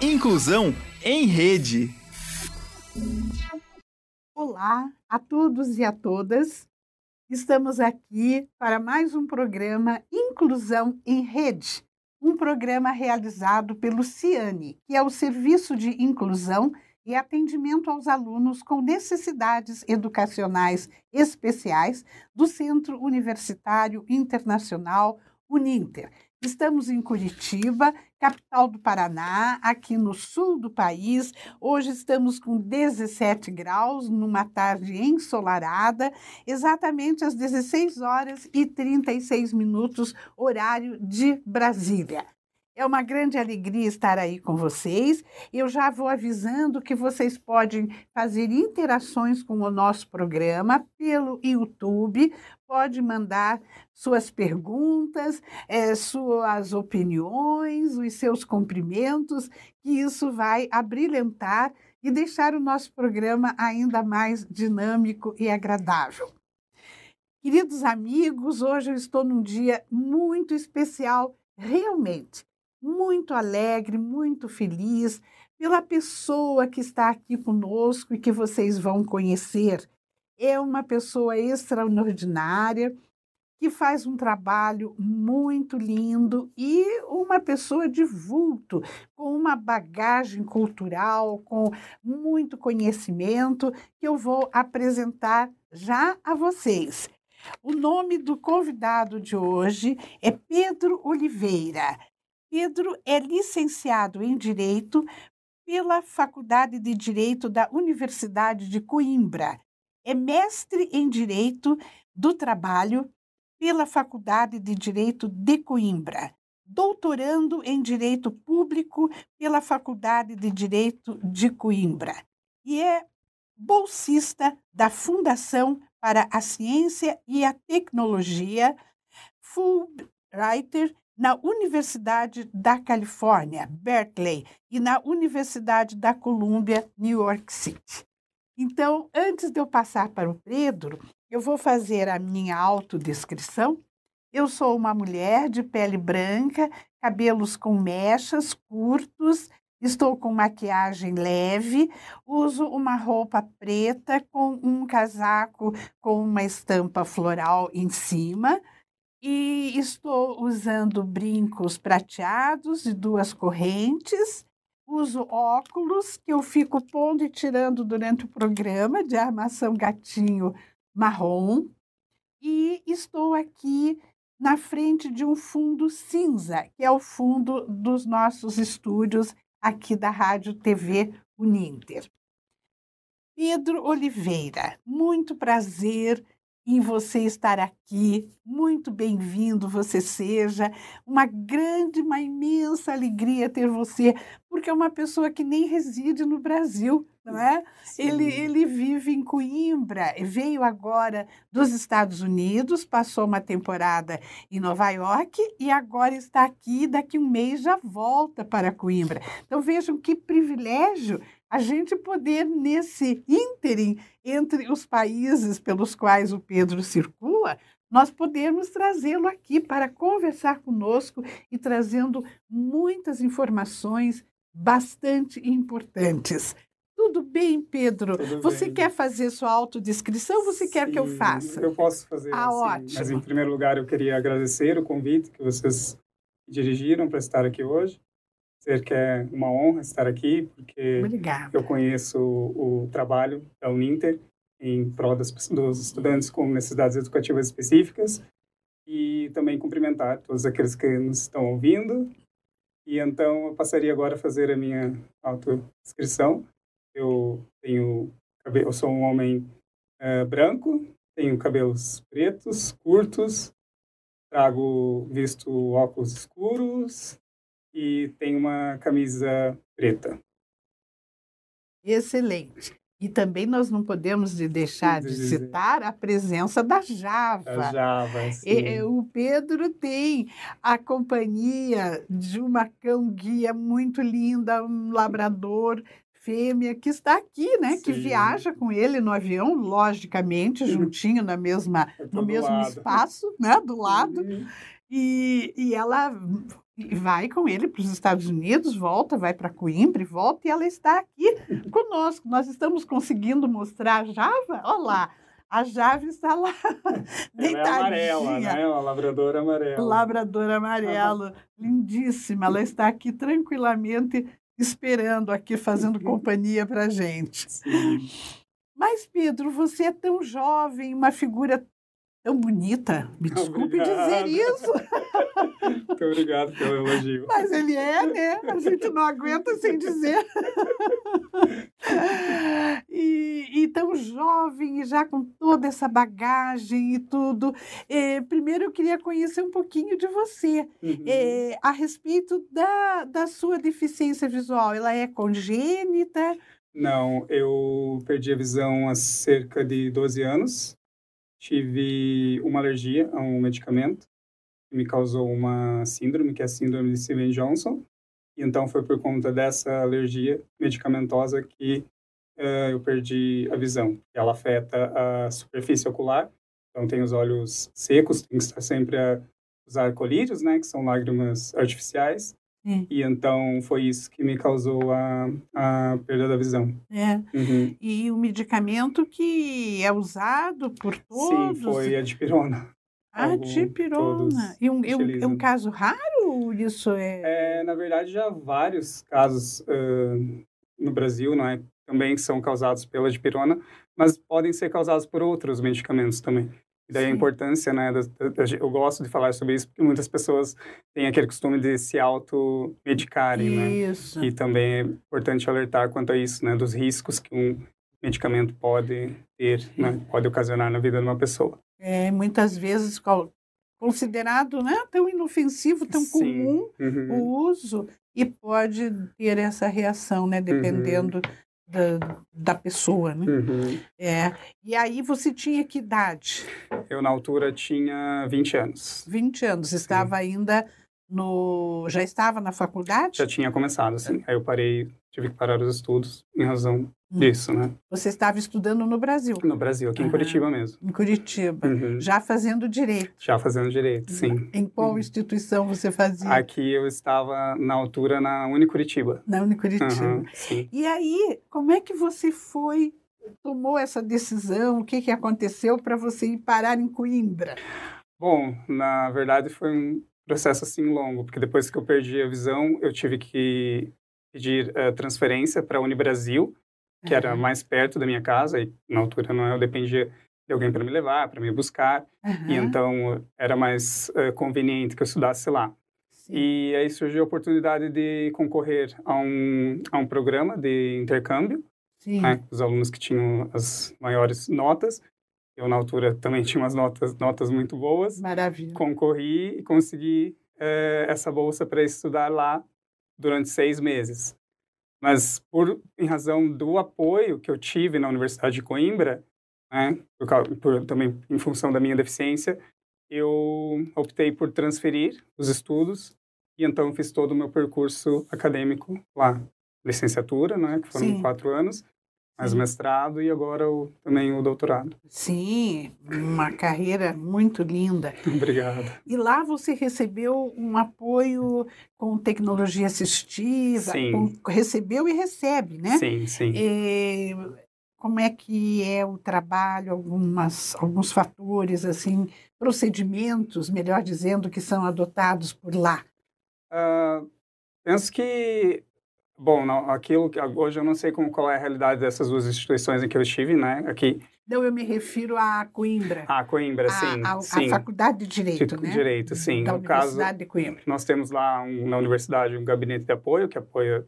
Inclusão em Rede. Olá a todos e a todas. Estamos aqui para mais um programa Inclusão em Rede, um programa realizado pelo CIANE, que é o Serviço de Inclusão e Atendimento aos Alunos com Necessidades Educacionais Especiais do Centro Universitário Internacional Uninter Estamos em Curitiba, capital do Paraná, aqui no sul do país. Hoje estamos com 17 graus, numa tarde ensolarada, exatamente às 16 horas e 36 minutos, horário de Brasília. É uma grande alegria estar aí com vocês. Eu já vou avisando que vocês podem fazer interações com o nosso programa pelo YouTube, pode mandar suas perguntas, é, suas opiniões, os seus cumprimentos, que isso vai abrilhantar e deixar o nosso programa ainda mais dinâmico e agradável. Queridos amigos, hoje eu estou num dia muito especial, realmente muito alegre, muito feliz pela pessoa que está aqui conosco e que vocês vão conhecer. É uma pessoa extraordinária que faz um trabalho muito lindo e uma pessoa de vulto, com uma bagagem cultural, com muito conhecimento, que eu vou apresentar já a vocês. O nome do convidado de hoje é Pedro Oliveira. Pedro é licenciado em Direito pela Faculdade de Direito da Universidade de Coimbra. É mestre em Direito do Trabalho pela Faculdade de Direito de Coimbra. Doutorando em Direito Público pela Faculdade de Direito de Coimbra. E é bolsista da Fundação para a Ciência e a Tecnologia, Fulbright na Universidade da Califórnia, Berkeley, e na Universidade da Colômbia, New York City. Então, antes de eu passar para o Pedro, eu vou fazer a minha autodescrição. Eu sou uma mulher de pele branca, cabelos com mechas curtos, estou com maquiagem leve, uso uma roupa preta com um casaco com uma estampa floral em cima e estou usando brincos prateados de duas correntes. Uso óculos que eu fico pondo e tirando durante o programa de armação gatinho marrom. E estou aqui na frente de um fundo cinza, que é o fundo dos nossos estúdios aqui da Rádio TV Uninter. Pedro Oliveira, muito prazer em você estar aqui. Muito bem-vindo você seja. Uma grande, uma imensa alegria ter você, porque é uma pessoa que nem reside no Brasil, não é? Ele, ele vive em Coimbra, veio agora dos Estados Unidos, passou uma temporada em Nova York e agora está aqui. Daqui um mês já volta para Coimbra. Então vejam que privilégio a gente poder, nesse ínterim entre os países pelos quais o Pedro circula, nós podemos trazê-lo aqui para conversar conosco e trazendo muitas informações bastante importantes. Tudo bem, Pedro? Tudo você bem. quer fazer sua autodescrição ou você Sim, quer que eu faça? Eu posso fazer. Ah, assim. ótimo. Mas, em primeiro lugar, eu queria agradecer o convite que vocês dirigiram para estar aqui hoje. Dizer que é uma honra estar aqui, porque Obrigada. eu conheço o, o trabalho da Uninter em prol das, dos estudantes com necessidades educativas específicas e também cumprimentar todos aqueles que nos estão ouvindo. E então eu passaria agora a fazer a minha autodescrição. Eu tenho eu sou um homem eh, branco, tenho cabelos pretos, curtos, trago visto óculos escuros e tenho uma camisa preta. Excelente. E também nós não podemos de deixar de citar a presença da Java. A Java, sim. E- e o Pedro tem a companhia de uma cão-guia muito linda, um labrador fêmea que está aqui, né? Que Sim. viaja com ele no avião, logicamente, juntinho na mesma, Eu tô no mesmo lado. espaço, né? Do lado. Sim. E, e ela e vai com ele para os Estados Unidos, volta, vai para Coimbra volta, e ela está aqui conosco. Nós estamos conseguindo mostrar a Java. Olha lá, a Java está lá, deitadinha. Ela é amarela, né? Uma labradora amarela. Labradora amarelo, lindíssima. Ela está aqui tranquilamente esperando aqui, fazendo companhia para a gente. Sim. Mas, Pedro, você é tão jovem, uma figura tão bonita. Me desculpe Obrigado. dizer isso. Muito obrigado pelo elogio. Mas ele é, né? A gente não aguenta sem dizer. E, e tão jovem, e já com toda essa bagagem e tudo. É, primeiro, eu queria conhecer um pouquinho de você Uhum. é, a respeito da, da sua deficiência visual. Ela é congênita? Não, eu perdi a visão há cerca de 12 anos. Tive uma alergia a um medicamento que me causou uma síndrome, que é a síndrome de Steven-Johnson. E então foi por conta dessa alergia medicamentosa que eh, eu perdi a visão. Ela afeta a superfície ocular, então tem os olhos secos, tem que estar sempre a usar colírios, né, que são lágrimas artificiais. Sim. E então foi isso que me causou a, a perda da visão. É. Uhum. E o medicamento que é usado por todos? Sim, foi a dipirona. A Algum- dipirona. E um, é um, é caso raro isso é... É, na verdade, já há vários casos ah, no Brasil, não é? Também são causados pela dipirona, mas podem ser causados por outros medicamentos também. E daí a Sim. importância, né? da- da- eu gosto de falar sobre isso porque muitas pessoas têm aquele costume de se automedicarem, né? Isso. E também é importante alertar quanto a isso, né? Dos riscos que um medicamento pode ter, né? Pode ocasionar na vida de uma pessoa. É muitas vezes co- considerado né, tão inofensivo, tão Sim. comum Uhum. o uso e pode ter essa reação, né? Dependendo da, da pessoa, né? Uhum. É. E aí você tinha que idade? Eu, na altura, tinha 20 anos. 20 anos. Estava ainda no... Já estava na faculdade? Já tinha começado, assim. Aí eu parei, tive que parar os estudos em razão Hum. disso, né? Você estava estudando no Brasil, No Brasil, aqui em Aham. Curitiba mesmo. em Curitiba, Uhum. já fazendo direito. Já fazendo direito, sim. Em qual Uhum. instituição você fazia? Aqui eu estava, na altura, na Unicuritiba. Na Unicuritiba. Uhum, sim. E aí, como é que você foi, tomou essa decisão? O que, que aconteceu para você ir parar em Coimbra? Bom, na verdade foi um processo assim longo, porque depois que eu perdi a visão, eu tive que pedir eh, transferência para a Unibrasil, que era Aham, mais perto da minha casa, e na altura não eu dependia de alguém para me levar, para me buscar, e aham, então era mais eh, conveniente que eu estudasse lá. sim. E aí surgiu a oportunidade de concorrer a um, a um programa de intercâmbio, Sim. né? Os alunos que tinham as maiores notas. Eu, na altura, também tinha umas notas, notas muito boas. Maravilha. Concorri e consegui eh, essa bolsa para estudar lá durante seis meses. Mas, por, em razão do apoio que eu tive na Universidade de Coimbra, né, por, por- também em função da minha deficiência, eu optei por transferir os estudos e então fiz todo o meu percurso acadêmico lá. Licenciatura, né, que foram Sim. quatro anos, mais o Sim. mestrado e agora o, também o doutorado. Sim, uma carreira muito linda. Obrigado. E lá você recebeu um apoio com tecnologia assistiva, Sim. com- recebeu e recebe, né? Sim, sim. Eh, como é que é o trabalho, algumas, alguns fatores, assim, procedimentos, melhor dizendo, que são adotados por lá? Ah, penso que, bom, não, aquilo que hoje eu não sei como, qual é a realidade dessas duas instituições em que eu estive, né? Aqui, Não, eu me refiro a Coimbra, a Coimbra, a, sim, a- a sim. Faculdade de Direito, de- né? Direito, sim. Da No caso, de Coimbra. nós temos lá um- na universidade um gabinete de apoio que apoia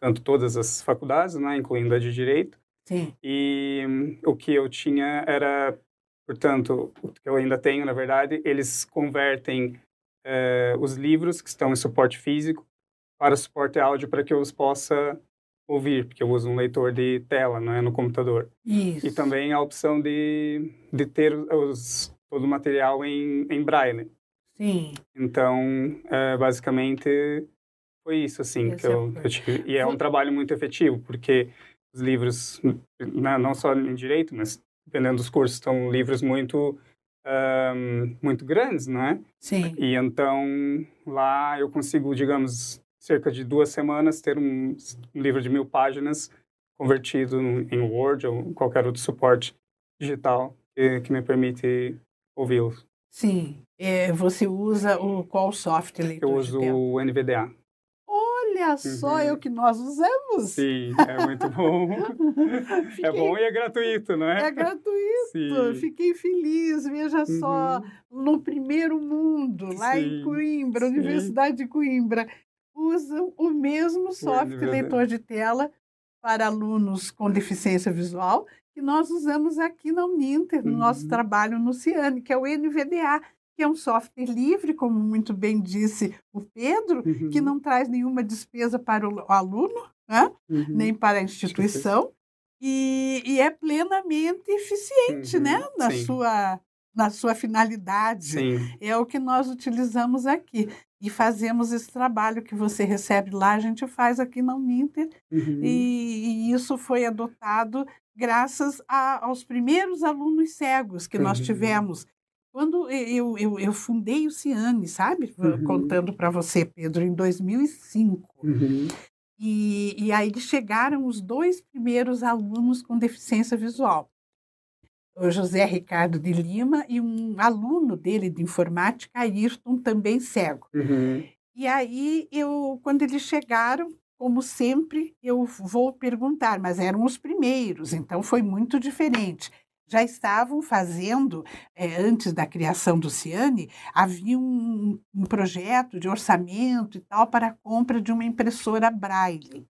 tanto todas as faculdades, né, incluindo a de Direito. Sim, E hum, o que eu tinha era, portanto, o que eu ainda tenho, na verdade, eles convertem eh, os livros que estão em suporte físico para suporte áudio para que eu os possa ouvir, porque eu uso um leitor de tela, não é, no computador. isso. E também a opção de, de ter os, todo o material em, em braille. Sim, Então, eh, basicamente, foi isso, assim, Esse que eu, é que eu tive. E é um trabalho muito efetivo, porque os livros, né, não só em direito, mas dependendo dos cursos, são livros muito um, muito grandes, não é? Sim. E então lá eu consigo, digamos, cerca de duas semanas ter um, um livro de mil páginas convertido em Word ou qualquer outro suporte digital que, que me permite ouvi-lo. Sim. É, você usa o qual software leitor Eu uso o NVDA. Olha só, uhum. é o que nós usamos. Sim, é muito bom. Fiquei... É bom e é gratuito, não é? É gratuito. Sim. Fiquei feliz, veja uhum. só, no primeiro mundo, lá Sim. em Coimbra, Sim. Universidade de Coimbra, usam o mesmo software leitor de tela para alunos com deficiência visual que nós usamos aqui na Uninter, no uhum. nosso trabalho no Ciane, que é o NVDA, que é um software livre, como muito bem disse o Pedro, uhum. que não traz nenhuma despesa para o aluno, né? Uhum. nem para a instituição, e, e, é plenamente eficiente né? Uhum. na, sua, na sua finalidade. Sim. É o que nós utilizamos aqui. E fazemos esse trabalho que você recebe lá, a gente faz aqui na Uninter, uhum. e, e, isso foi adotado graças a, aos primeiros alunos cegos que nós uhum. tivemos. Quando eu, eu, eu, fundei o Ciane, sabe? Uhum. Contando para você, Pedro, em 2005. Uhum. E, e aí chegaram os dois primeiros alunos com deficiência visual. O José Ricardo de Lima e um aluno dele de informática, Ayrton, também cego. Uhum. E aí, eu, quando eles chegaram, como sempre, eu vou perguntar, mas eram os primeiros, então foi muito diferente. Já estavam fazendo, é, antes da criação do Ciane, havia um, um projeto de orçamento e tal para a compra de uma impressora Braille.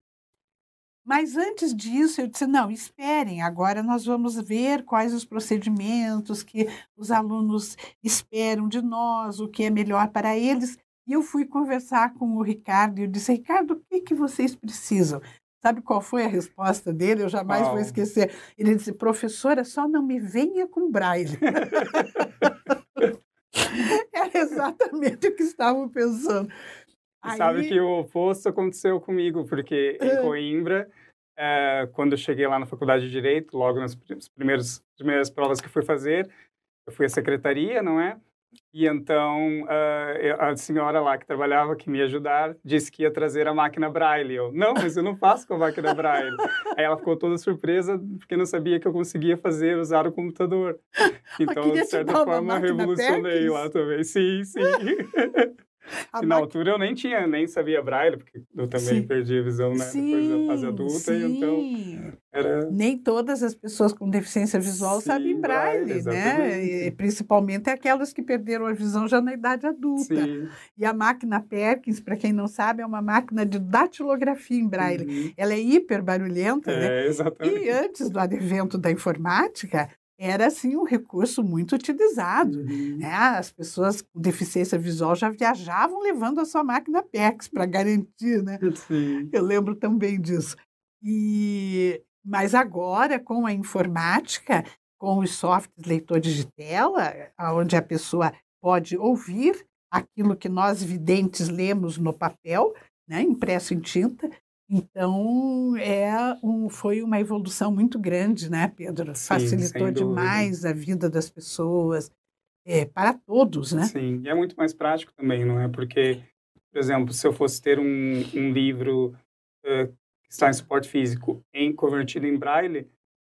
Mas antes disso, eu disse: não, esperem, agora nós vamos ver quais os procedimentos que os alunos esperam de nós, o que é melhor para eles. E eu fui conversar com o Ricardo e eu disse: Ricardo, o que, que vocês precisam? Sabe qual foi a resposta dele? Eu jamais oh. vou esquecer. Ele disse: professora, só não me venha com braille. Era exatamente o que estavam pensando. Aí... Sabe que o oposto aconteceu comigo, porque em Coimbra, é, quando eu cheguei lá na faculdade de Direito, logo nas primeiras, primeiras provas que fui fazer, eu fui à secretaria, não é? E então uh, a senhora lá que trabalhava, que me ajudar, disse que ia trazer a máquina Braille. Eu, não, mas eu não faço com a máquina Braille. Aí ela ficou toda surpresa porque não sabia que eu conseguia fazer, usar o computador. Então, de certa forma, revolucionei lá também. Sim, sim. A na altura eu nem tinha, nem sabia braille, porque eu também sim. perdi a visão né, sim, depois da fase adulta, sim. então era... Nem todas as pessoas com deficiência visual sabem braille, braille né? E, principalmente aquelas que perderam a visão já na idade adulta. E a máquina Perkins, para quem não sabe, é uma máquina de datilografia em braille. Uhum. Ela é hiper barulhenta, é, né? Exatamente. E antes do advento da informática, era assim um recurso muito utilizado. Uhum. Né? As pessoas com deficiência visual já viajavam levando a sua máquina PEX para garantir, né? Sim. Eu lembro também disso. E mas agora com a informática, com os softwares leitores de tela, onde a pessoa pode ouvir aquilo que nós videntes lemos no papel, né, impresso em tinta, então, é um, foi uma evolução muito grande, né, Pedro? Sim, Facilitou demais a vida das pessoas, é, para todos, né? Sim, e é muito mais prático também, não é? Porque, por exemplo, se eu fosse ter um, um livro uh, que está em suporte físico em convertido em braille,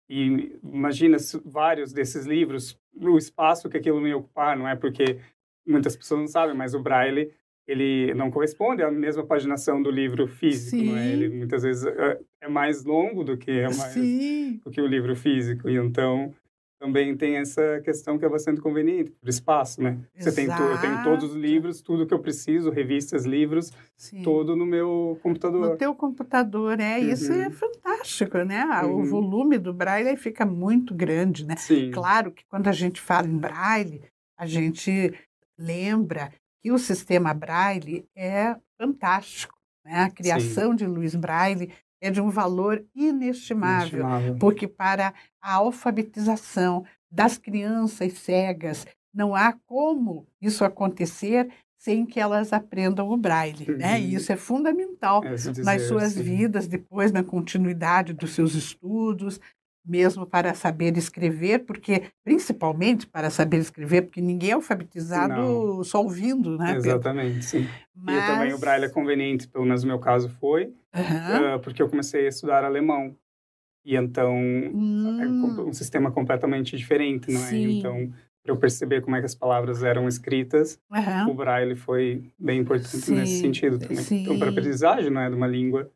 e imagina vários desses livros, o espaço que aquilo ia ocupar, não é? Porque muitas pessoas não sabem, mas o braille ele não corresponde à mesma paginação do livro físico, é? Ele muitas vezes é, é mais longo do que é mais Sim. do que o livro físico e então também tem essa questão que é bastante conveniente por espaço, né? Você tem tu, eu tenho todos os livros, tudo que eu preciso, revistas, livros, Sim. todo no meu computador. No teu computador, é uhum. isso é fantástico, né? Uhum. O volume do Braille fica muito grande, né? Sim. Claro que quando a gente fala em Braille, a gente lembra que o sistema Braille é fantástico. Né? A criação Sim. de Luiz Braille é de um valor inestimável, inestimável, porque para a alfabetização das crianças cegas, não há como isso acontecer sem que elas aprendam o braille, né? E isso é fundamental é dizer, nas suas sim. vidas, depois na continuidade dos seus estudos, mesmo para saber escrever, porque principalmente para saber escrever, porque ninguém é alfabetizado Não. só ouvindo, né? Pedro? Exatamente, sim. Mas... E também o braille é conveniente, pelo menos no meu caso foi, Aham. uh, porque eu comecei a estudar alemão. E então é Hum, um sistema completamente diferente, não é? Sim. Então, para eu perceber como é que as palavras eram escritas, aham. o braille foi bem importante Sim, nesse sentido também. Então, para sim. aprendizagem, não é, de uma língua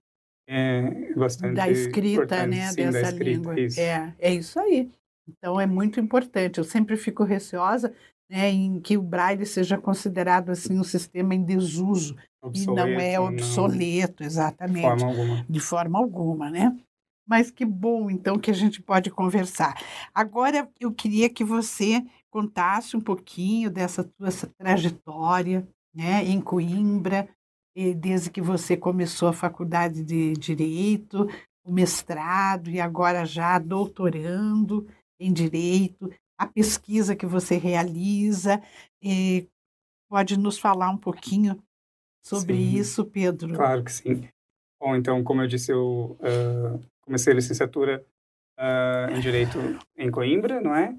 é bastante da escrita, né, sim, dessa escrita, língua. isso. É, é isso aí. Então é muito importante. Eu sempre fico receosa né, em que o braille seja considerado assim um sistema em desuso e não é Obsoleto, obsoleto, de exatamente, forma alguma. de forma alguma, né? Mas que bom, então, que a gente pode conversar. Agora, eu queria que você contasse um pouquinho dessa tua trajetória, né, em Coimbra, e desde que você começou a faculdade de Direito, o mestrado e agora já doutorando em Direito, a pesquisa que você realiza. Pode nos falar um pouquinho sobre Sim. isso, Pedro? Claro que sim. Bom, então, como eu disse, eu ah, comecei a licenciatura ah, em Direito em Coimbra, não é?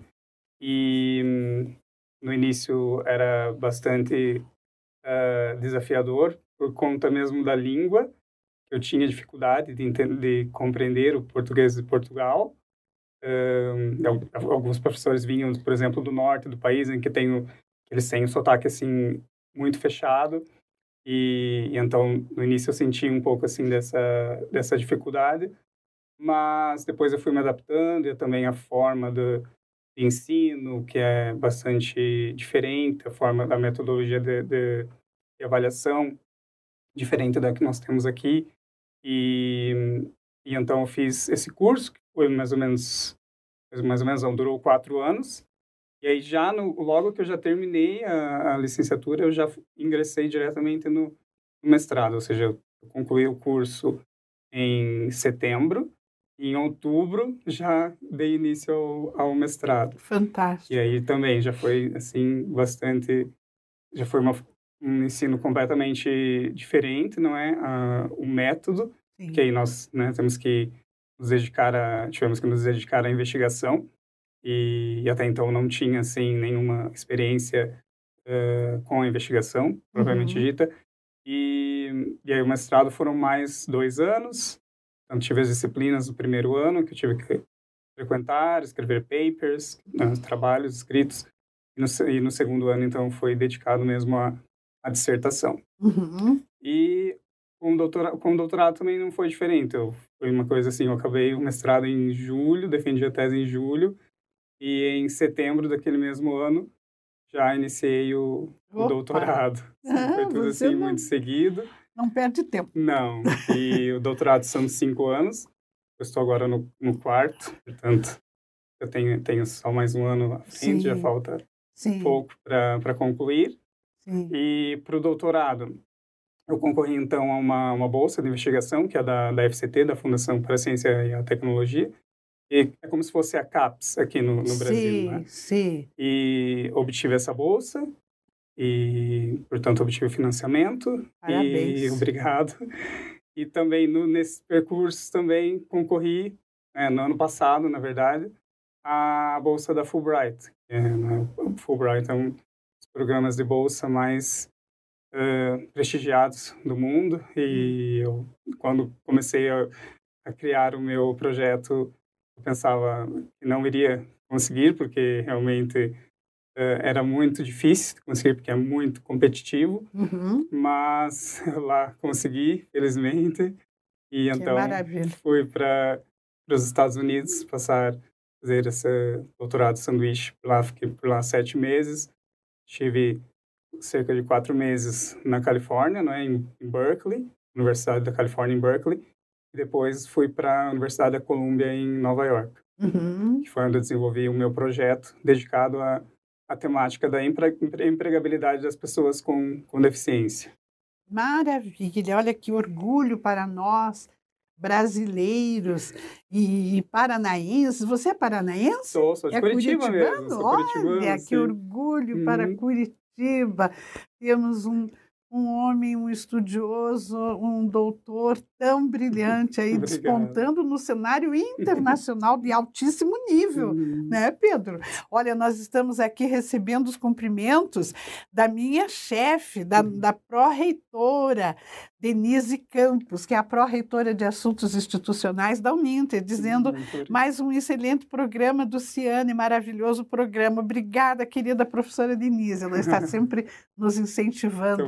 E hum, no início era bastante ah, desafiador por conta mesmo da língua. Eu tinha dificuldade de, enten- de compreender o português de Portugal. Al- alguns professores vinham, por exemplo, do norte do país, em que tem eles têm um sotaque assim muito fechado. E, e então no início eu senti um pouco assim dessa dessa dificuldade, mas depois eu fui me adaptando e também a forma do de ensino que é bastante diferente, a forma da metodologia de, de, de avaliação diferente da que nós temos aqui e, e então eu fiz esse curso que foi mais ou menos mais ou menos não, durou quatro anos e aí já no, logo que eu já terminei a, a licenciatura, eu já ingressei diretamente no, no mestrado, ou seja, eu concluí o curso em setembro em outubro já dei início ao, ao mestrado. Fantástico. E aí também já foi assim bastante, já foi uma, um ensino completamente diferente, não é? Ah, o método, Sim. que aí nós né, temos que nos dedicar a, tivemos que nos dedicar à investigação e, até então não tinha assim nenhuma experiência eh, com a investigação propriamente Uhum. dita e, e aí o mestrado foram mais dois anos então tive as disciplinas do primeiro ano que eu tive que frequentar escrever papers né, trabalhos escritos e no, e no segundo ano então foi dedicado mesmo à, à dissertação Uhum. e com o doutorado, com doutorado também não foi diferente. Eu, foi uma coisa assim, eu acabei o mestrado em julho, defendi a tese em julho, e em setembro daquele mesmo ano já iniciei o, o doutorado. Ah, foi tudo assim, não- muito seguido. Não perde tempo. Não, e o doutorado são cinco anos, eu estou agora no, no quarto, portanto, eu tenho, tenho só mais um ano à frente, já Sim. falta Sim, pouco para concluir. Sim. E para o doutorado, eu concorri então a uma, uma bolsa de investigação, que é da, da FCT, da Fundação para a Ciência e a Tecnologia, e é como se fosse a CAPES aqui no, no Brasil, sim, né? sim. E obtive essa bolsa e, portanto, obtive o financiamento. Parabéns. E obrigado. E também no, nesse percurso também concorri, né, no ano passado, na verdade, à bolsa da Fulbright. É, né, Fulbright é um programas de bolsa mais eh, prestigiados do mundo. E eu, quando comecei a, a criar o meu projeto, eu pensava que não iria conseguir, porque realmente eh, era muito difícil conseguir, porque é muito competitivo, Uhum. mas lá consegui, felizmente. E Que então maravilha. fui para os Estados Unidos passar fazer esse doutorado sanduíche lá fiquei por lá sete meses tive cerca de quatro meses na Califórnia não é em, em Berkeley Universidade da Califórnia em Berkeley e depois fui para a Universidade da Colômbia em Nova York Uhum. que foi onde eu desenvolvi o meu projeto dedicado à, à temática da empre, empregabilidade das pessoas com, com deficiência Maravilha. Olha que orgulho para nós, brasileiros e paranaenses. Você é paranaense? sou, sou de É Curitiba mesmo curitibano? sou curitibano Olha, que orgulho para Uhum. Curitiba. Temos um, um homem, um estudioso, um doutor tão brilhante aí, despontando no cenário internacional de altíssimo nível, uhum. né, Pedro? Olha, nós estamos aqui recebendo os cumprimentos da minha chefe, da, uhum. da pró-reitora, Denise Campos, que é a pró-reitora de Assuntos Institucionais da Uninter, dizendo mais um excelente programa do Ciane, maravilhoso programa. Obrigada, querida professora Denise. Ela está sempre nos incentivando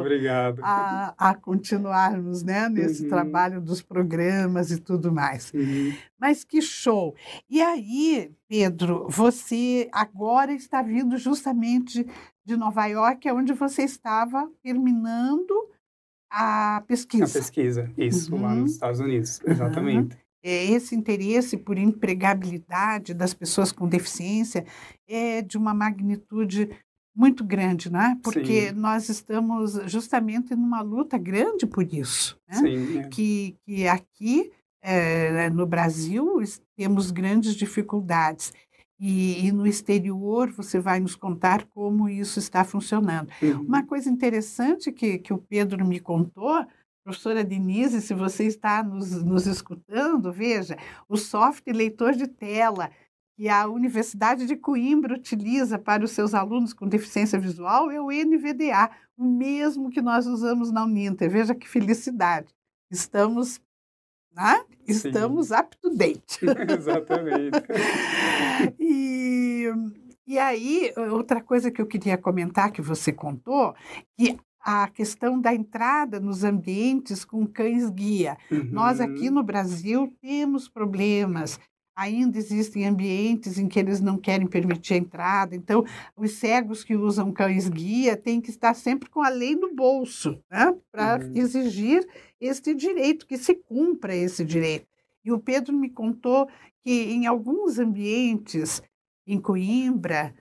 a, a, continuarmos né, nesse uhum. trabalho dos programas e tudo mais. Uhum. Mas que show! E aí, Pedro, você agora está vindo justamente de Nova York, onde você estava terminando a pesquisa. A pesquisa, isso, uhum. lá nos Estados Unidos, exatamente. Uhum. Esse interesse por empregabilidade das pessoas com deficiência é de uma magnitude muito grande, né? Porque Sim. nós estamos justamente numa luta grande por isso, né? Sim, é. que, que aqui é, no Brasil temos grandes dificuldades. E, e, no exterior você vai nos contar como isso está funcionando. Uhum. Uma coisa interessante que, que o Pedro me contou, professora Denise, se você está nos, nos escutando, veja, o software leitor de tela que a Universidade de Coimbra utiliza para os seus alunos com deficiência visual é o NVDA, o mesmo que nós usamos na Uninter. Veja que felicidade. Estamos né? Estamos Sim. up to date. Exatamente. e, e aí, outra coisa que eu queria comentar que você contou, que a questão da entrada nos ambientes com cães-guia. Uhum. Nós aqui no Brasil temos problemas ainda existem ambientes em que eles não querem permitir a entrada. Então, os cegos que usam cães-guia têm que estar sempre com a lei no bolso, né? para uhum. exigir este direito, que se cumpra esse direito. E o Pedro me contou que em alguns ambientes, em Coimbra,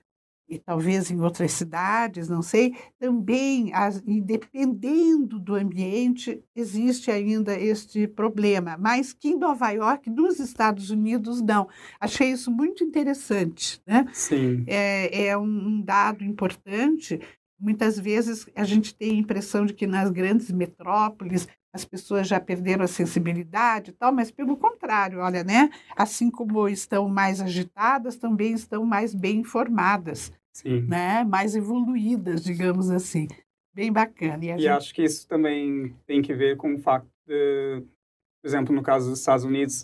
e talvez em outras cidades, não sei, também, as, dependendo do ambiente, existe ainda este problema, mas que em Nova York, nos Estados Unidos, não. Achei isso muito interessante. Né? Sim. É, é um dado importante. Muitas vezes a gente tem a impressão de que nas grandes metrópoles as pessoas já perderam a sensibilidade e tal, mas pelo contrário, olha, né? Assim como estão mais agitadas, também estão mais bem informadas, Sim. né? Mais evoluídas, digamos assim. Bem bacana. E, e gente... acho que isso também tem que ver com o fato de, por exemplo, no caso dos Estados Unidos,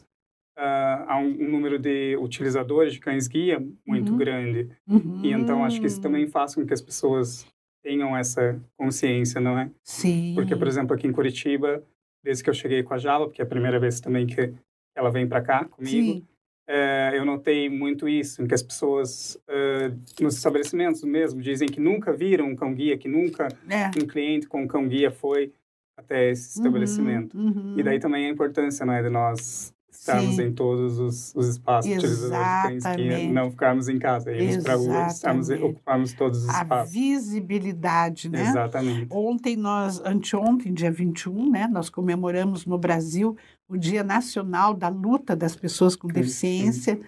uh, há um, um, número de utilizadores de cães-guia muito uhum. grande. Uhum. E então acho que isso também faz com que as pessoas tenham essa consciência, não é? Sim. Porque, por exemplo, aqui em Curitiba, desde que eu cheguei com a Jala, porque é a primeira vez também que ela vem para cá comigo, é, eu notei muito isso, em que as pessoas é, nos estabelecimentos mesmo dizem que nunca viram um cão-guia, que nunca é. um cliente com um cão-guia foi até esse uhum, estabelecimento. Uhum, uhum. E daí também a importância, não é, de nós estarmos Sim. em todos os, os espaços utilizadores que não ficarmos em casa, irmos para rua, estarmos, ocuparmos todos os a espaços. A visibilidade, né? Exatamente. Ontem nós, anteontem, dia 21, né, nós comemoramos no Brasil o Dia Nacional da Luta das Pessoas com Deficiência.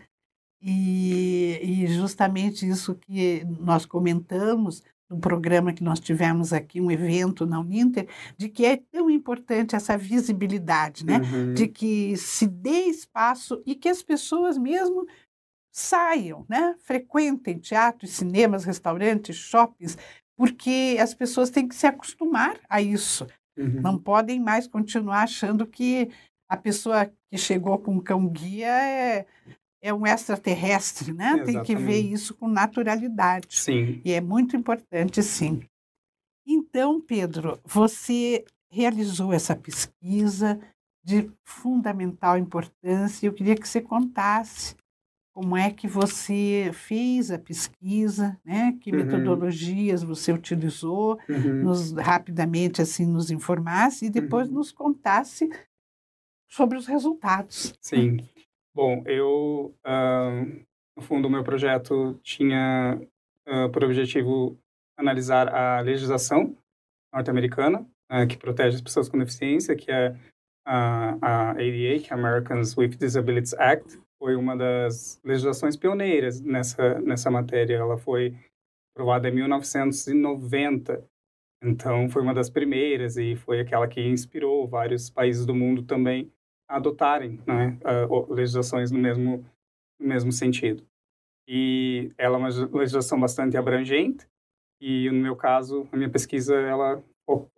E, e justamente isso que nós comentamos um programa que nós tivemos aqui, um evento na Uninter, de que é tão importante essa visibilidade, né? Uhum. De que se dê espaço e que as pessoas mesmo saiam, né? Frequentem teatros, cinemas, restaurantes, shoppings, porque as pessoas têm que se acostumar a isso. Uhum. Não podem mais continuar achando que a pessoa que chegou com um cão guia é é um extraterrestre, né? Exatamente. Tem que ver isso com naturalidade. Sim. E é muito importante, sim. Então, Pedro, você realizou essa pesquisa de fundamental importância. Eu queria que você contasse como é que você fez a pesquisa, né? Que uhum. metodologias você utilizou, uhum. nos rapidamente assim nos informasse e depois uhum. nos contasse sobre os resultados. Sim. Bom, eu, uh, no fundo, o meu projeto tinha uh, por objetivo analisar a legislação norte-americana uh, que protege as pessoas com deficiência, que é a, ADA, que é Americans with Disabilities Act, foi uma das legislações pioneiras nessa, nessa matéria. Ela foi aprovada em 1990. Então, foi uma das primeiras e foi aquela que inspirou vários países do mundo também adotarem né, legislações no mesmo, no mesmo sentido. E ela é uma legislação bastante abrangente e, no meu caso, a minha pesquisa ela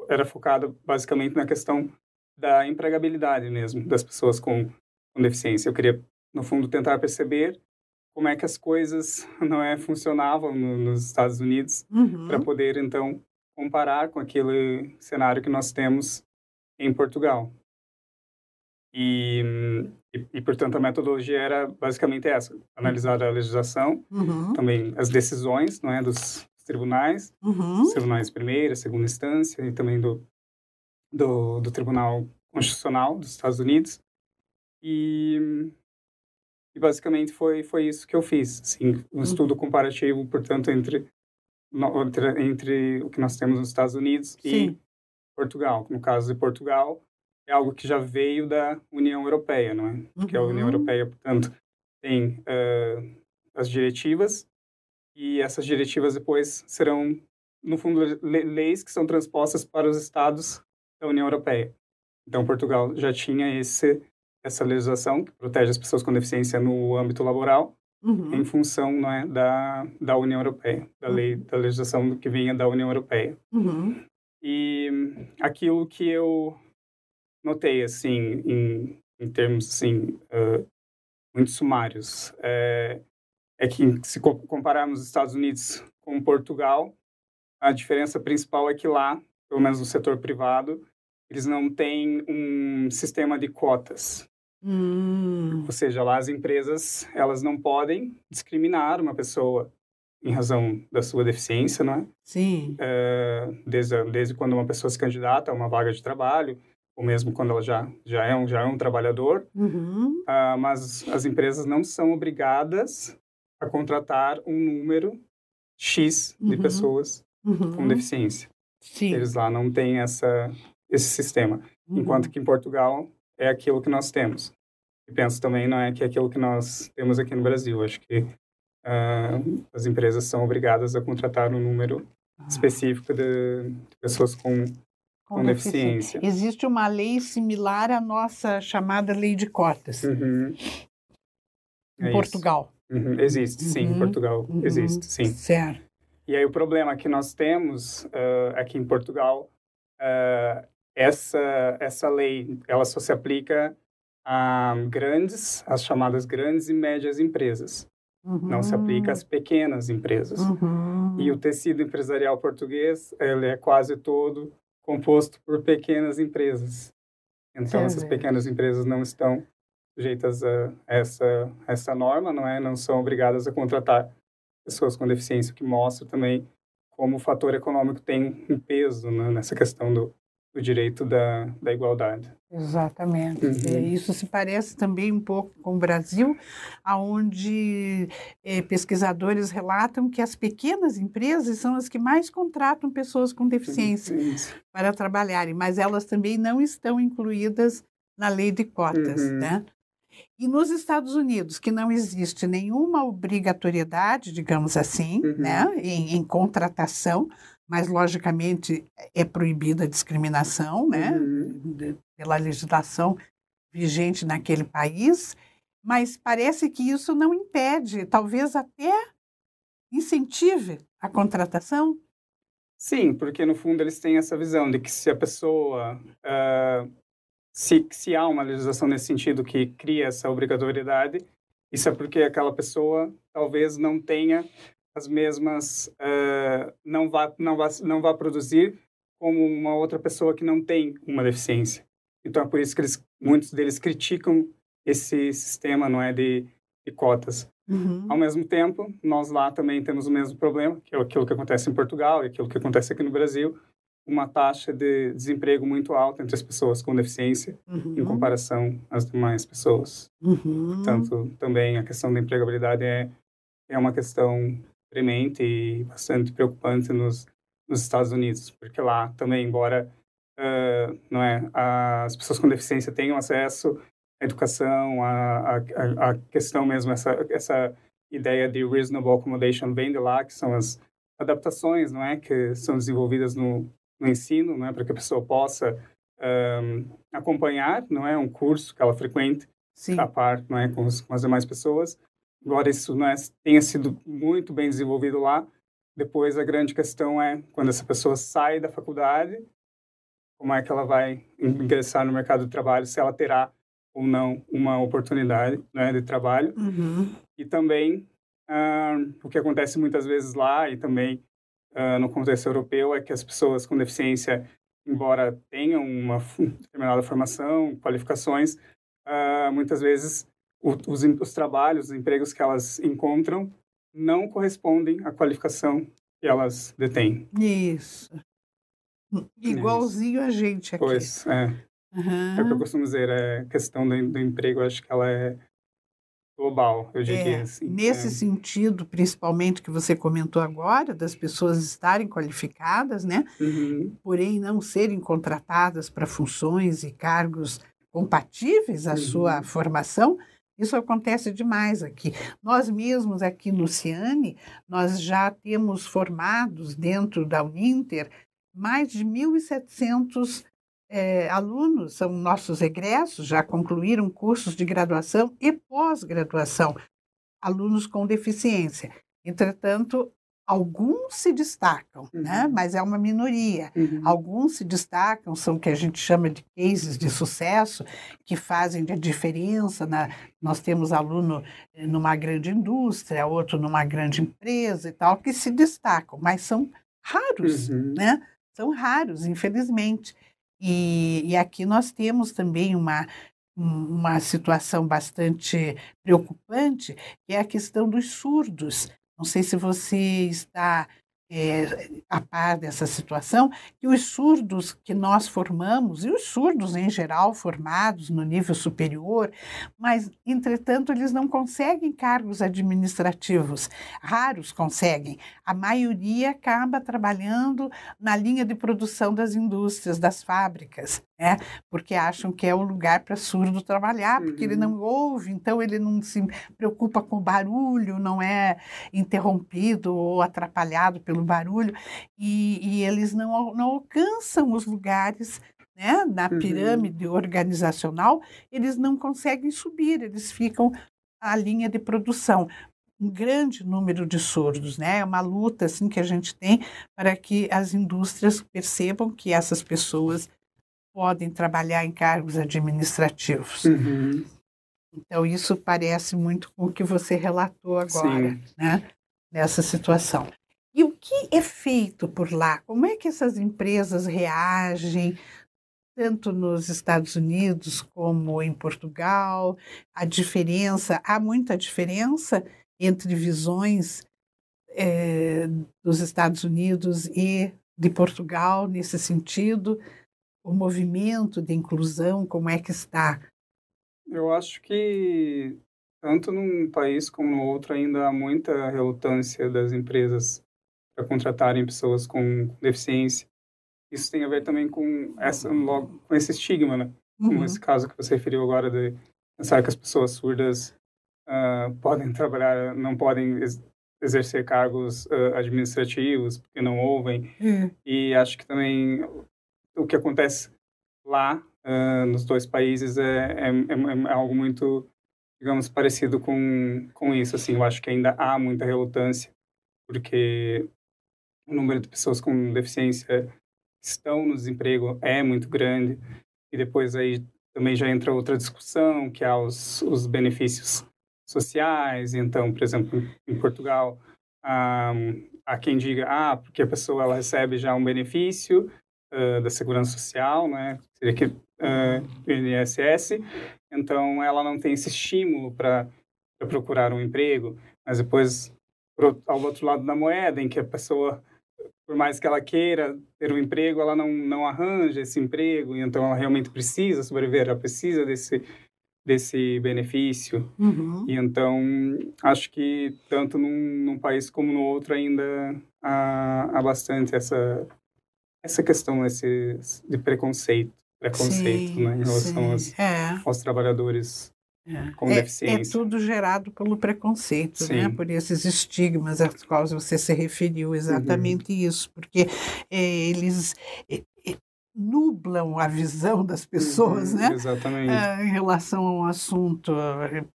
era focada basicamente na questão da empregabilidade mesmo das pessoas com, com deficiência. Eu queria, no fundo, tentar perceber como é que as coisas não é funcionavam no, nos Estados Unidos uhum. para poder então comparar com aquele cenário que nós temos em Portugal. E, e, e, portanto, a metodologia era basicamente essa: analisar a legislação, uhum. também as decisões não é, dos tribunais, uhum. dos tribunais de primeira, segunda instância, e também do, do, do Tribunal Constitucional dos Estados Unidos. E, e basicamente foi, foi isso que eu fiz. Assim, um uhum. estudo comparativo, portanto, entre, entre, entre o que nós temos nos Estados Unidos Sim. e Portugal. No caso de Portugal, é algo que já veio da União Europeia, não é? Uhum. Porque a União uhum. Europeia, portanto, tem uh, as diretivas e essas diretivas depois serão, no fundo, leis que são transpostas para os estados da União Europeia. Então, Portugal já tinha esse essa legislação que protege as pessoas com deficiência no âmbito laboral uhum. em função não é, da, da União Europeia, da lei, uhum. da legislação que vinha da União Europeia. Uhum. E aquilo que eu notei, assim, em, em termos, assim, uh, muito sumários, é, é que se compararmos os Estados Unidos com Portugal, a diferença principal é que lá, pelo menos no setor privado, eles não têm um sistema de cotas. Hum. Ou seja, lá as empresas elas não podem discriminar uma pessoa em razão da sua deficiência, não é? Sim. É, desde, desde quando uma pessoa se candidata a uma vaga de trabalho, ou mesmo quando ela já, já, é, um, já é um trabalhador, uhum. uh, mas as empresas não são obrigadas a contratar um número X de uhum. pessoas uhum. com deficiência. Sim. Eles lá não têm essa, esse sistema. Uhum. Enquanto que em Portugal é aquilo que nós temos. E penso também não é que é aquilo que nós temos aqui no Brasil. Acho que uh, as empresas são obrigadas a contratar um número ah. específico de, de pessoas com com, com deficiência. Existe uma lei similar à nossa chamada lei de cotas. Uhum. Em é Portugal. Uhum. Existe, sim, em uhum. Portugal uhum. existe, sim. Certo. E aí o problema que nós temos uh, aqui em Portugal, uh, essa, essa lei, ela só se aplica a grandes, as chamadas grandes e médias empresas. Não se aplica às pequenas empresas. Uhum. E o tecido empresarial português, ele é quase todo composto por pequenas empresas. Então, essas pequenas empresas não estão sujeitas a essa, essa norma, não é? Não são obrigadas a contratar pessoas com deficiência, o que mostra também como o fator econômico tem um peso né, nessa questão do, do direito da, da igualdade. Exatamente. Uhum. Isso se parece também um pouco com o Brasil, onde é, pesquisadores relatam que as pequenas empresas são as que mais contratam pessoas com deficiência para trabalharem, mas elas também não estão incluídas na lei de cotas, uhum. né? E nos Estados Unidos, que não existe nenhuma obrigatoriedade, digamos assim, uhum. né, em, em contratação, mas logicamente é proibida a discriminação, né, uhum. pela legislação vigente naquele país, mas parece que isso não impede, talvez até incentive a contratação. Sim, porque no fundo eles têm essa visão de que se a pessoa, uh, se, se há uma legislação nesse sentido que cria essa obrigatoriedade, isso é porque aquela pessoa talvez não tenha as mesmas, uh, não, vá, não, vá, não vá produzir como uma outra pessoa que não tem uma deficiência. Então é por isso que eles, muitos deles criticam esse sistema, não é, de, de cotas. Uhum. Ao mesmo tempo, nós lá também temos o mesmo problema, que é aquilo que acontece em Portugal e aquilo que acontece aqui no Brasil, uma taxa de desemprego muito alta entre as pessoas com deficiência uhum. em comparação às demais pessoas. Uhum. Portanto, também a questão da empregabilidade é, é uma questão premente e bastante preocupante nos, nos Estados Unidos, porque lá também, embora uh, não é, as pessoas com deficiência tenham acesso à educação, a, a, a questão mesmo, essa, essa ideia de reasonable accommodation vem de lá, que são as adaptações, não é, que são desenvolvidas no, no ensino, né, para que a pessoa possa um, acompanhar, não é, um curso que ela frequente Sim. a par, não é, com, os, com as demais pessoas. Embora isso não é, tenha sido muito bem desenvolvido lá, depois a grande questão é quando essa pessoa sai da faculdade, como é que ela vai ingressar no mercado de trabalho, se ela terá ou não uma oportunidade né, de trabalho. Uhum. E também uh, o que acontece muitas vezes lá e também uh, no contexto europeu é que as pessoas com deficiência, embora tenham uma determinada formação, qualificações, uh, muitas vezes o, os, os trabalhos, os empregos que elas encontram não correspondem à qualificação que elas detêm. Isso. Igualzinho Isso. a gente aqui. Pois, é. Uhum. É o que eu costumo dizer, é questão do, do emprego, acho que ela é global, eu diria é, assim. Nesse é. sentido, principalmente que você comentou agora, das pessoas estarem qualificadas, né? Uhum. Porém, não serem contratadas para funções e cargos compatíveis à uhum. sua formação, isso acontece demais aqui. Nós mesmos aqui no Ciane, nós já temos formados dentro da Uninter mais de 1.700 é, alunos, são nossos egressos, já concluíram cursos de graduação e pós-graduação, alunos com deficiência. Entretanto, Alguns se destacam, né? uhum. né? mas é uma minoria. Uhum. Alguns se destacam, são o que a gente chama de cases de sucesso, que fazem a diferença. Na... Nós temos aluno eh, numa grande indústria, outro numa grande empresa e tal, que se destacam, mas são raros, uhum. né? São raros, infelizmente. E, e aqui nós temos também uma, uma situação bastante preocupante, que é a questão dos surdos. Não sei se você está é, a par dessa situação, que os surdos que nós formamos, e os surdos em geral formados no nível superior, mas, entretanto, eles não conseguem cargos administrativos, raros conseguem. A maioria acaba trabalhando na linha de produção das indústrias, das fábricas, né? porque acham que é o lugar para surdo trabalhar, porque uhum. ele não ouve, então ele não se preocupa com o barulho, não é interrompido ou atrapalhado pelo barulho, e, e eles não, não alcançam os lugares né, na uhum. pirâmide uhum. organizacional, eles não conseguem subir, eles ficam à linha de produção. Um grande número de surdos, né? É uma luta assim que a gente tem para que as indústrias percebam que essas pessoas podem trabalhar em cargos administrativos. Uhum. Então, isso parece muito com o que você relatou agora, Sim. né? Nessa situação. E o que é feito por lá? Como é que essas empresas reagem, tanto nos Estados Unidos como em Portugal? A diferença, há muita diferença entre visões é, dos Estados Unidos e de Portugal nesse sentido? O movimento de inclusão, como é que está? Eu acho que tanto num país como no outro ainda há muita relutância das empresas para contratarem pessoas com deficiência. Isso tem a ver também com essa logo com esse estigma, né? Como uhum. esse caso que você referiu agora de pensar que as pessoas surdas uh, podem trabalhar, não podem exercer cargos uh, administrativos porque não ouvem. Uhum. E acho que também o que acontece lá uh, nos dois países é, é, é, é, algo muito, digamos, parecido com, com isso. Assim, eu acho que ainda há muita relutância, porque o número de pessoas com deficiência que estão no desemprego é muito grande. E depois aí também já entra outra discussão, que há os, os benefícios sociais. Então, por exemplo, em Portugal, há, há quem diga, ah, porque a pessoa ela recebe já um benefício, uh, da Segurança Social, né? Seria que uh, do INSS. Então, ela não tem esse estímulo para procurar um emprego. Mas depois, pro, ao outro lado da moeda, em que a pessoa, por mais que ela queira ter um emprego, ela não, não arranja esse emprego. E então, ela realmente precisa sobreviver, ela precisa desse desse benefício. Uhum. E então, acho que tanto num, num, país como no outro ainda há, há bastante essa essa questão esse, de preconceito, preconceito sim, né, em relação aos, é. aos, trabalhadores é, com é, deficiência. É tudo gerado pelo preconceito, né? Sim. né? por esses estigmas aos quais você se referiu, exatamente uhum. isso, porque é, eles é, é, nublam a visão das pessoas, uhum, né? Exatamente. em relação a um assunto.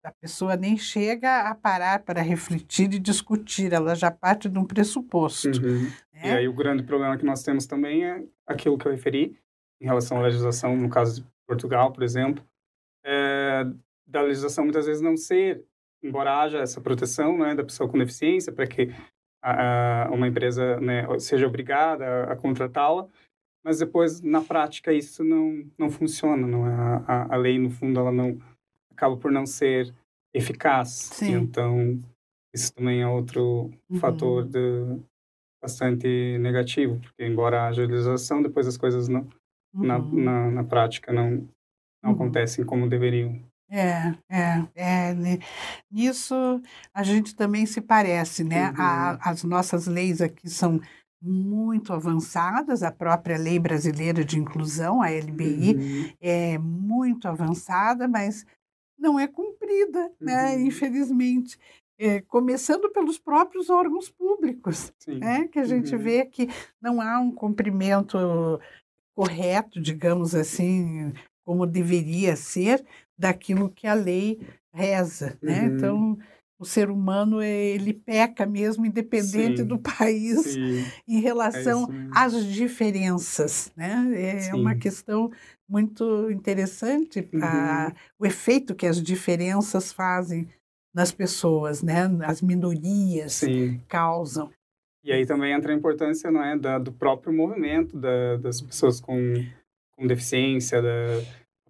A pessoa nem chega a parar para refletir e discutir, ela já parte de um pressuposto. Uhum. Né? E aí o grande problema que nós temos também é aquilo que eu referi, em relação à legislação, no caso de Portugal, por exemplo, é, da legislação muitas vezes não ser, embora haja essa proteção né, da pessoa com deficiência, para que a, a, uma empresa né, seja obrigada a, a contratá-la, mas depois, na prática, isso não, não funciona. Não é? a, a lei, no fundo, ela não acaba por não ser eficaz. Sim. Então, isso também é outro uhum. fator de, bastante negativo, porque embora haja legislação, depois as coisas não, uhum. na, na, na, prática não, não uhum. acontecem como deveriam. É, é, é. Né? Nisso a gente também se parece, né? Uhum. A, as nossas leis aqui são muito avançadas, a própria Lei Brasileira de Inclusão, a LBI, uhum. é muito avançada, mas não é cumprida, né? Uhum. Infelizmente. É, começando pelos próprios órgãos públicos, né? que a gente uhum. vê que não há um cumprimento correto, digamos assim, como deveria ser, daquilo que a lei reza, né? Uhum. Então, o ser humano ele peca mesmo independente sim, do país sim, em relação é às diferenças né é sim. uma questão muito interessante uhum. a, o efeito que as diferenças fazem nas pessoas né as minorias causam e aí também entra a importância não é da, do próprio movimento da, das pessoas com, com deficiência da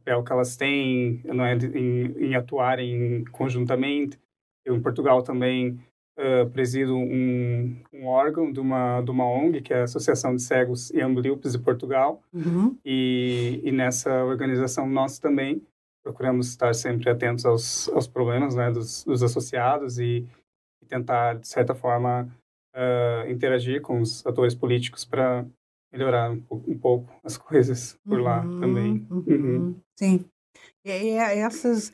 papel que elas têm não é, em, em atuarem conjuntamente. Eu, em Portugal, também uh, presido um, um, órgão de uma, de uma ONG, que é a Associação de Cegos e Ambliopes de Portugal. Uhum. E, e nessa organização nós também procuramos estar sempre atentos aos, aos problemas né, dos, dos associados e, e tentar, de certa forma, uh, interagir com os atores políticos para melhorar um pouco, um pouco, as coisas por uhum, lá também. Uhum. Uhum. Sim. E, essas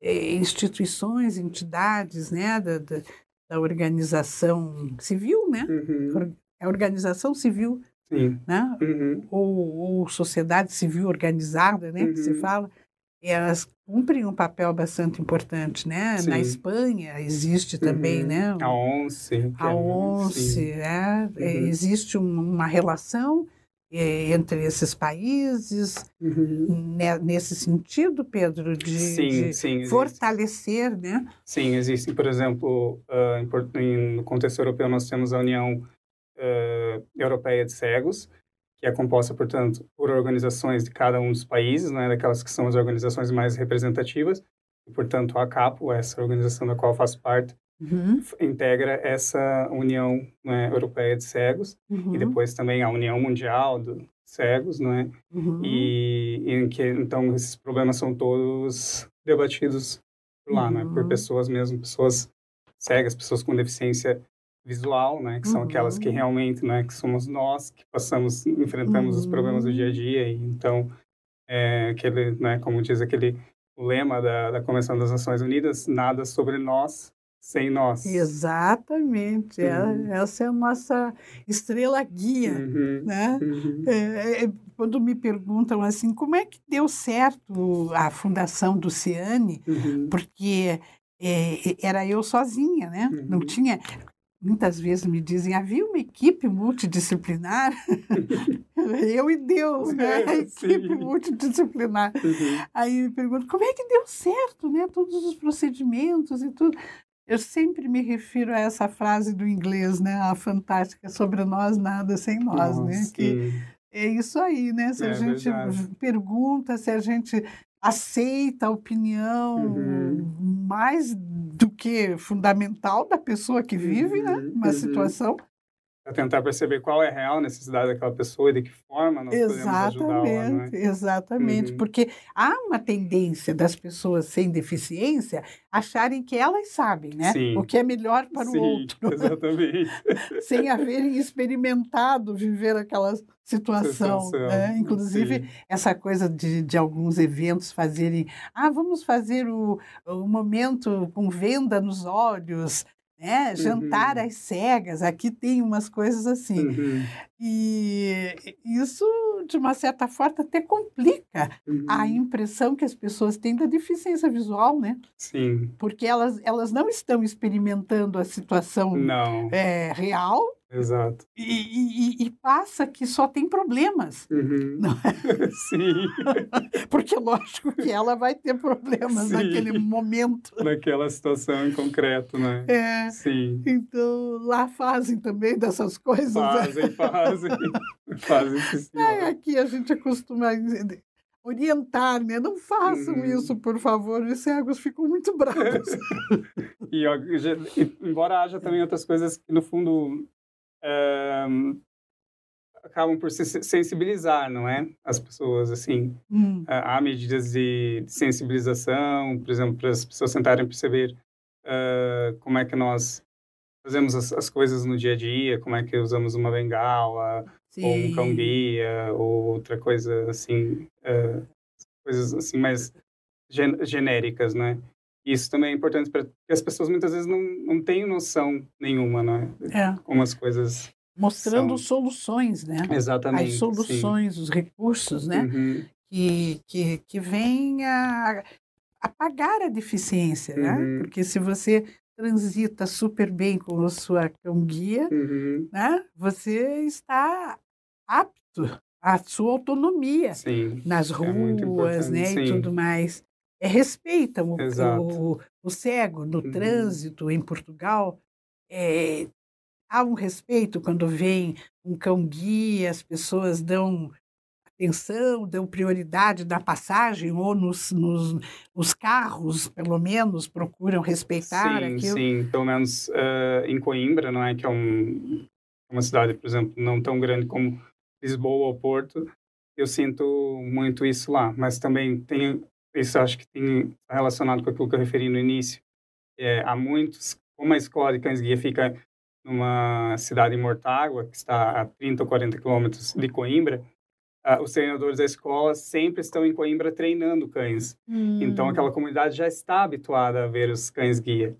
eh, instituições, entidades, né, da, da, da organização civil, né? Uhum. A organização civil, Sim. né? Uhum. Ou, ou, sociedade civil organizada, né? Que se uhum. Fala elas cumprem um papel bastante importante, né? Sim. Na Espanha existe também, uhum. né? A ONCE. A ONCE, né? Uhum. Existe uma relação é, entre esses países uhum. nesse sentido, Pedro, de, sim, de sim, fortalecer, né? Sim, existem, por exemplo, uh, no contexto europeu nós temos a União uh, Europeia de Cegos, que é composta, portanto, por organizações de cada um dos países, né, daquelas que são as organizações mais representativas, e, portanto, a CAPO, essa organização da qual eu faço parte, uhum. integra essa União né, Europeia de Cegos, uhum. e depois também a União Mundial de Cegos, né, uhum. e, em que, então, esses problemas são todos debatidos por lá, né, por uhum. pessoas mesmo, pessoas cegas, pessoas com deficiência visual, né, que são uhum. aquelas que uhum. realmente, né, que somos nós que passamos, enfrentamos uhum. os problemas do dia a dia, e então, é, aquele, né, como diz aquele lema da, da Convenção das Nações Unidas, nada sobre nós sem nós. Exatamente, é, uhum. essa é a nossa estrela guia, uhum. né? Uhum. É, é, quando me perguntam assim, como é que deu certo a fundação do Ciane, uhum. porque é, era eu sozinha, né? Não uhum. tinha muitas vezes me dizem, havia uma equipe multidisciplinar, eu e Deus, né? É, a equipe multidisciplinar. Uhum. Aí me pergunto, como é que deu certo, né? Todos os procedimentos e tudo. Eu sempre me refiro a essa frase do inglês, né? A fantástica, sobre nós nada sem nós, Nossa, né? Que é isso aí, né? Se é, a gente verdade. pergunta, se a gente aceita a opinião uhum. mais do que fundamental da pessoa que vive, né, uhum, né? Uma uhum. situação. para tentar perceber qual é a real necessidade daquela pessoa e de que forma nós exatamente, podemos ajudá-la. Não é? Exatamente, Uhum. porque há uma tendência das pessoas sem deficiência acharem que elas sabem, né? Sim. O que é melhor para Sim, o outro, exatamente. sem haverem experimentado viver aquela situação. Situação, né? Inclusive, sim. essa coisa de, de alguns eventos fazerem, ah, vamos fazer o, o momento com venda nos olhos, né? jantar Uhum. às cegas, aqui tem umas coisas assim. Uhum, E isso, de uma certa forma, até complica uhum. a impressão que as pessoas têm da deficiência visual, né? Sim, Porque elas, elas não estão experimentando a situação não, é, real exato. e, e- e passa que só tem problemas. Uhum. Não Sim, Porque, lógico, que ela vai ter problemas Sim. naquele momento. naquela situação em concreto, né? É, Sim. então, lá fazem também dessas coisas. né? Fazem, fazem. Fazem senhor. Ai, aqui a gente costuma orientar, né? Não façam Uhum. isso, por favor. Os cegos ficam muito bravos. E, ó, embora haja também outras coisas que, no fundo, ehm, acabam por se se- sensibilizar, não é? As pessoas, assim. Hum, há há medidas de, sensibilização, por exemplo, para as pessoas tentarem perceber ah, como é que nós fazemos as, as coisas no dia a dia, como é que usamos uma bengala, ou um sim. cão-guia, ou outra coisa assim, ah, coisas assim mais gen- genéricas, né? Isso também é importante para as pessoas muitas vezes não, não têm noção nenhuma, né? É, Como as coisas mostrando São- soluções, né? exatamente. As sim. soluções, os recursos, né? Uhum, Que, que, que vêm a apagar a deficiência, né? Uhum. Porque se você transita super bem com a sua cão-guia, uhum, né? Você está apto à sua autonomia sim. nas É ruas, né, importante, e sim. tudo mais. É, respeitam o, o, o cego no Uhum. trânsito em Portugal. É, há um respeito quando vem um cão-guia, as pessoas dão atenção, dão prioridade na passagem ou nos, nos os carros, pelo menos, procuram respeitar sim, aquilo. Sim, pelo menos eh, em Coimbra, não é? Que é um, uma cidade, por exemplo, não tão grande como Lisboa ou Porto. Eu sinto muito isso lá, mas também tem isso acho que tem relacionado com aquilo que eu referi no início. É, há muitos, como a escola de cães guia fica numa cidade em Mortágua, que está a 30 ou 40 quilômetros de Coimbra, ah, os treinadores da escola sempre estão em Coimbra treinando cães. Então Hum, aquela comunidade já está habituada a ver os cães guia.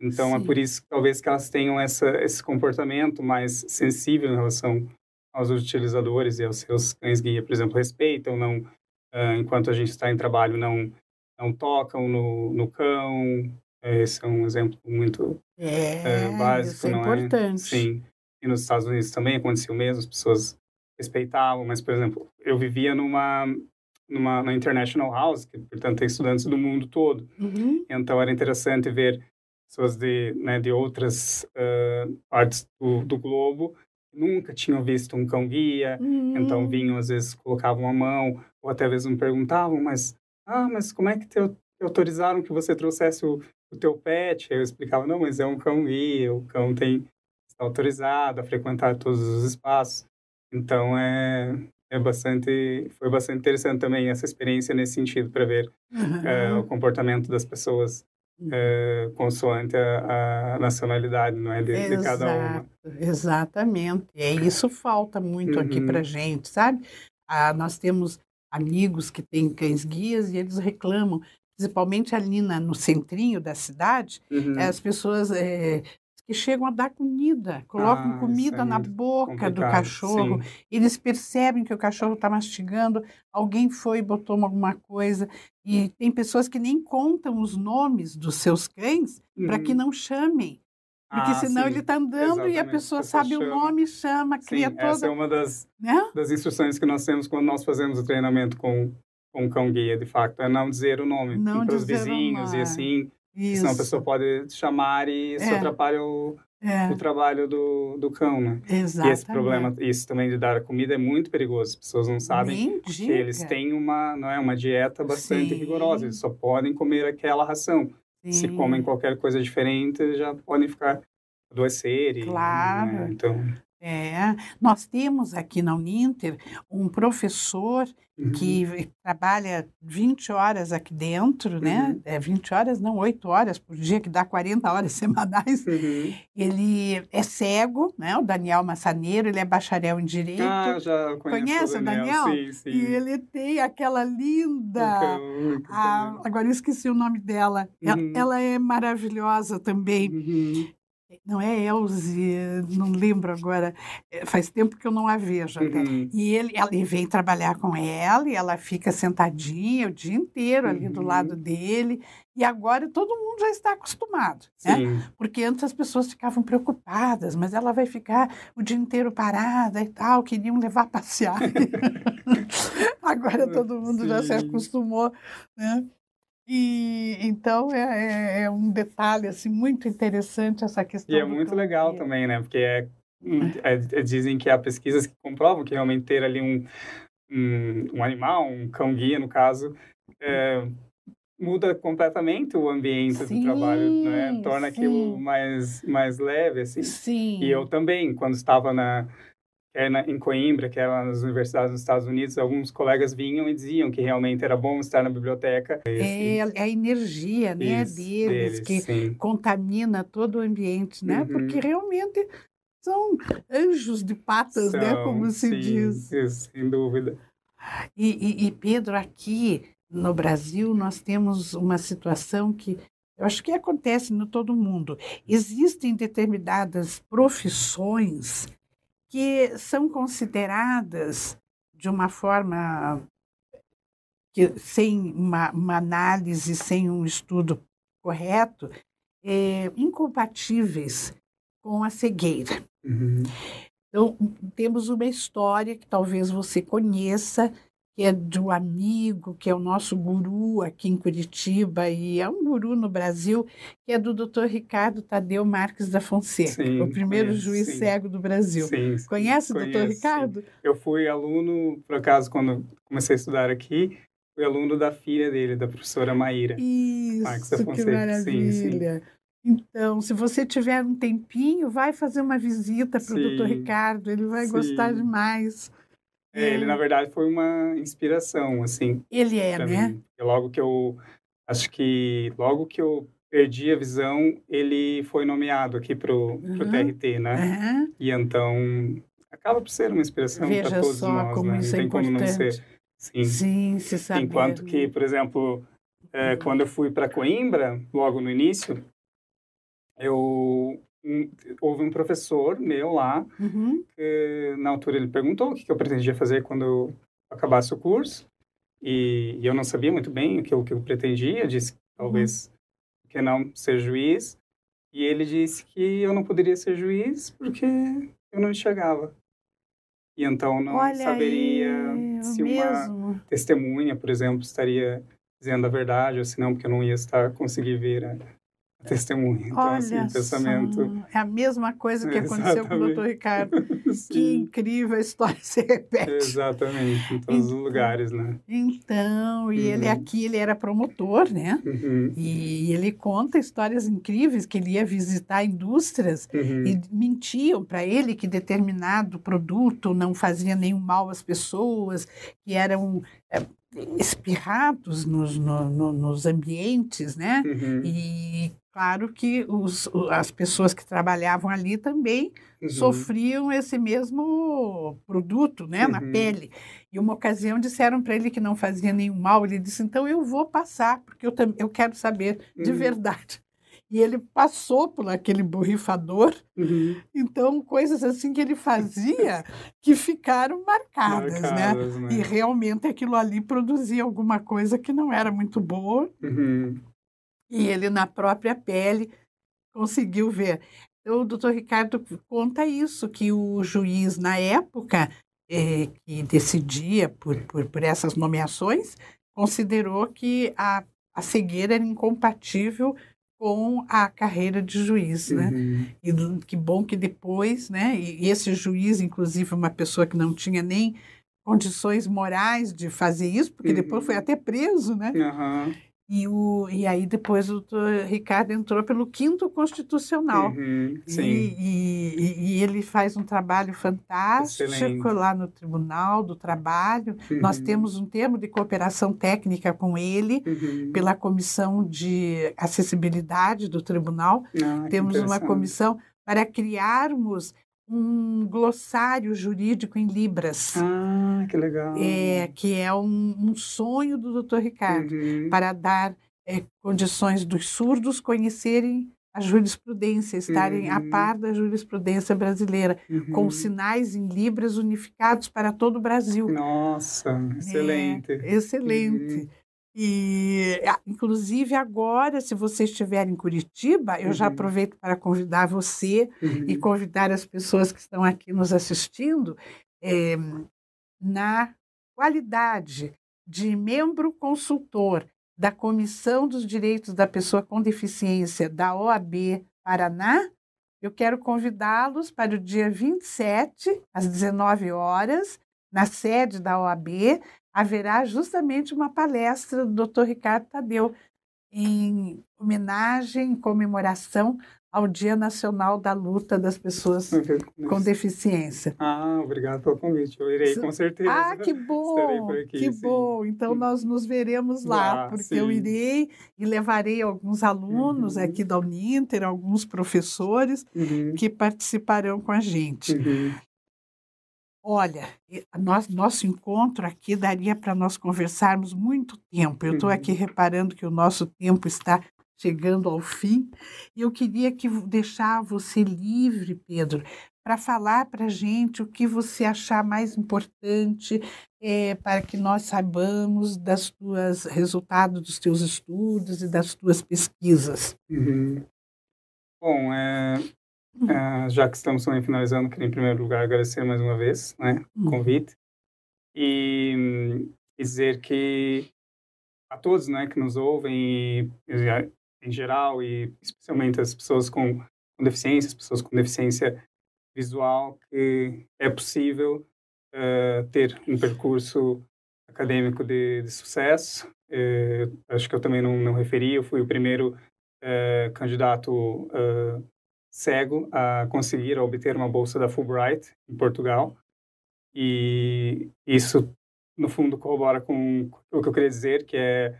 Então é Sim. por isso talvez que elas tenham essa, esse comportamento mais sensível em relação aos utilizadores e aos seus cães guia, por exemplo, respeitam, não ah, enquanto a gente está em trabalho não não tocam no, no cão. Esse é um exemplo muito é, é, básico, isso é não importante. é? Sim. E nos Estados Unidos também aconteceu o mesmo, as pessoas respeitavam, mas, por exemplo, eu vivia numa, numa na International House, que, portanto, tem estudantes do mundo todo. Uhum. Então, era interessante ver pessoas de, né, de outras ah, partes do, do globo nunca tinham visto um cão-guia, então Hum. vinham, às vezes, colocavam a mão, ou até às vezes me perguntavam, mas, ah, mas como é que te, te autorizaram que você trouxesse o, o teu pet? Aí eu explicava, não, mas é um cão-guia, o cão tem, está autorizado a frequentar todos os espaços. Então, é, é bastante, foi bastante interessante também essa experiência nesse sentido, para ver é, o comportamento das pessoas é, consoante a, a nacionalidade, não é, de, de cada uma. Exato, Exatamente. É isso falta muito aqui Uhum. para gente, sabe? Ah, nós temos amigos que têm cães guias e eles reclamam, principalmente ali na, no centrinho da cidade, Uhum. as pessoas eh, que chegam a dar comida, colocam Ah, comida é na boca do cachorro, sim. eles percebem que o cachorro está mastigando, alguém foi e botou alguma coisa, e tem pessoas que nem contam os nomes dos seus cães para que Uhum. não chamem. Porque Ah, senão sim. ele está andando e a Exatamente. pessoa A pessoa sabe o chama. nome, chama, cria Sim, essa é toda. uma das, Né? das instruções que nós temos quando nós fazemos o treinamento com, com o cão-guia, de facto, é não dizer o nome para os o vizinhos e assim, Isso. senão a pessoa pode chamar e isso É. atrapalha o, É, o trabalho do, do cão, né? E exatamente. esse problema, isso também de dar comida é muito perigoso, as pessoas não sabem que eles têm uma, não é, uma dieta bastante Sim. rigorosa, eles só podem comer aquela ração. Se Sim. comem qualquer coisa diferente, já podem ficar adoecer. e, Claro. né, Então, É, nós temos aqui na Uninter um professor uhum. que trabalha 20 horas aqui dentro, né? uhum. né? É 20 horas, não, 8 horas por dia, que dá 40 horas semanais. Uhum. Ele é cego, né? O Daniel Massaneiro, ele é bacharel em Direito. Ah, já conheço Conhece o Daniel? Sim, sim. E ele tem aquela linda... A, agora eu esqueci o nome dela. Ela, uhum. ela é maravilhosa também. Uhum. Não é Elze, não lembro agora, é, faz tempo que eu não a vejo até. Uhum. E ele, ele vem trabalhar com ela e ela fica sentadinha o dia inteiro ali uhum. do lado dele. E agora todo mundo já está acostumado, né? Porque antes as pessoas ficavam preocupadas, mas ela vai ficar o dia inteiro parada e tal, queriam levar a passear. agora todo mundo Sim. já se acostumou, né? E então é, é, é, um detalhe assim muito interessante essa questão. E é muito legal também, né? Porque é, é, é, dizem que há pesquisas que comprovam que realmente ter ali um, um, um animal, um cão guia no caso, é, muda completamente o ambiente sim, do trabalho, né? Torna sim. aquilo mais mais leve assim. Sim. E eu também, quando estava na quer na, em Coimbra, que era nas universidades dos Estados Unidos, alguns colegas vinham e diziam que realmente era bom estar na biblioteca. É, é a energia né, Isso, deles, deles, que sim. contamina todo o ambiente, né? Uhum. Porque realmente são anjos de patas, né, são, né? Como se sim, diz. Isso, sem dúvida. E, e, e, Pedro, aqui no Brasil, nós temos uma situação que eu acho que acontece no todo mundo. Existem determinadas profissões que são consideradas de uma forma que, sem uma, uma análise, sem um estudo correto, é, incompatíveis com a cegueira. Uhum. Então, temos uma história que talvez você conheça, que é um amigo, que é o nosso guru aqui em Curitiba, e é um guru no Brasil, que é do Dr. Ricardo Tadeu Marques da Fonseca, sim, o primeiro conheço, juiz sim. cego do Brasil. Sim, Conhece o Dr. Ricardo? Eu fui aluno, por acaso, quando comecei a estudar aqui, fui aluno da filha dele, da professora Maíra. Isso, Marques da Fonseca. que maravilha. Então, se você tiver um tempinho, vai fazer uma visita para o Dr. Ricardo, ele vai gostar demais. É, ele, na verdade, foi uma inspiração, assim. Ele é, né? Mim. Logo que eu... Acho que logo que eu perdi a visão, ele foi nomeado aqui pro, uhum. pro TRT, né? Uhum. E então, acaba por ser uma inspiração para todos só nós, como né? Isso Não tem é como não ser. Sim, Sim se. Enquanto que, por exemplo, é, quando eu fui para Coimbra, logo no início, eu houve um professor meu lá, uhum. que na altura ele perguntou o que, eu pretendia fazer quando eu acabasse o curso, e, e eu não sabia muito bem o que, o que eu pretendia, disse que talvez uhum. que não ser juiz, e ele disse que eu não poderia ser juiz porque eu não enxergava. E então não Olha saberia aí, se mesmo. uma testemunha, por exemplo, estaria dizendo a verdade, ou se não, porque eu não ia estar conseguir ver a, testemunha. Então, Olha assim, pensamento. É a mesma coisa que aconteceu com o Dr. Ricardo. que incrível a história se repete. Exatamente, em todos então, os lugares, né? Então, e uhum. ele aqui, ele era promotor, né? Uhum. E ele conta histórias incríveis que ele ia visitar indústrias uhum. e mentiam para ele que determinado produto não fazia nenhum mal às pessoas, que eram é, espirrados nos, no, no, nos ambientes, né? Uhum. E claro que os, as pessoas que trabalhavam ali também uhum. sofriam esse mesmo produto, né, uhum. na pele. E uma ocasião disseram para ele que não fazia nenhum mal. Ele disse: então eu vou passar porque eu, eu quero saber de uhum. verdade e ele passou por aquele borrifador. Uhum. Então, coisas assim que ele fazia que ficaram marcadas, né? marcadas né? né? E realmente aquilo ali produzia alguma coisa que não era muito boa. Uhum. E ele, na própria pele, conseguiu ver. Então, o doutor Ricardo conta isso, que o juiz, na época, eh, que decidia por, por, por essas nomeações, considerou que a, a cegueira era incompatível com a carreira de juiz, né? Uhum. E que bom que depois, né? E esse juiz, inclusive, uma pessoa que não tinha nem condições morais de fazer isso, porque uhum. depois foi até preso, né? Uhum. E, o, e aí depois o doutor Ricardo entrou pelo quinto constitucional. Uhum, sim. E, e, e, ele faz um trabalho fantástico Excelente. lá no Tribunal do Trabalho. Uhum. Nós temos um termo de cooperação técnica com ele, Uhum. pela Comissão de Acessibilidade do Tribunal. Ah, Temos uma comissão para criarmos um glossário jurídico em Libras, Ah, que legal. é, que é um, um sonho do Dr. Ricardo Uhum. para dar eh, condições dos surdos conhecerem a jurisprudência, estarem a Uhum. par da jurisprudência brasileira, com Uhum. sinais em libras unificados para todo o Brasil. Nossa, excelente. É, excelente. E, ah, inclusive, agora, se você estiver em Curitiba, eu já Uhum. aproveito para convidar você Uhum. e convidar as pessoas que estão aqui nos assistindo eh, na qualidade de membro consultor da Comissão dos Direitos da Pessoa com Deficiência da OAB Paraná, eu quero convidá-los para o dia 27, às 19 horas, na sede da OAB, haverá justamente uma palestra do Dr. Ricardo Tadeu em homenagem, em comemoração ao Dia Nacional da Luta das Pessoas com Deficiência. Ah, obrigado pelo convite. Eu irei, com certeza. Ah, que bom! aqui, que sim. bom! Então nós nos veremos lá, Lá, porque eu sim. irei e levarei alguns alunos Uhum. aqui da Uninter, alguns professores Uhum. que participarão com a gente. Uhum. Olha, nós- nosso encontro aqui daria para nós conversarmos muito tempo. Eu estou Uhum. aqui reparando que o nosso tempo está chegando ao fim e eu queria que deixar você livre, Pedro, para falar para a gente o que você achar mais importante eh, para que nós saibamos das tuas resultados dos teus estudos e das tuas pesquisas. Uhum. Bom, é, é, já que estamos também finalizando, queria em primeiro lugar agradecer mais uma vez né, o Uhum. convite e hum, dizer que a todos né, que nos ouvem, e, em geral, e especialmente as pessoas com, com deficiência, as pessoas com deficiência visual, que é possível eh, ter um percurso acadêmico de, de sucesso. Eh, acho que eu também não, não referi, eu fui o primeiro eh, candidato eh, cego a conseguir a obter uma bolsa da Fulbright em Portugal. E isso, no fundo, corrobora com o que eu queria dizer, que é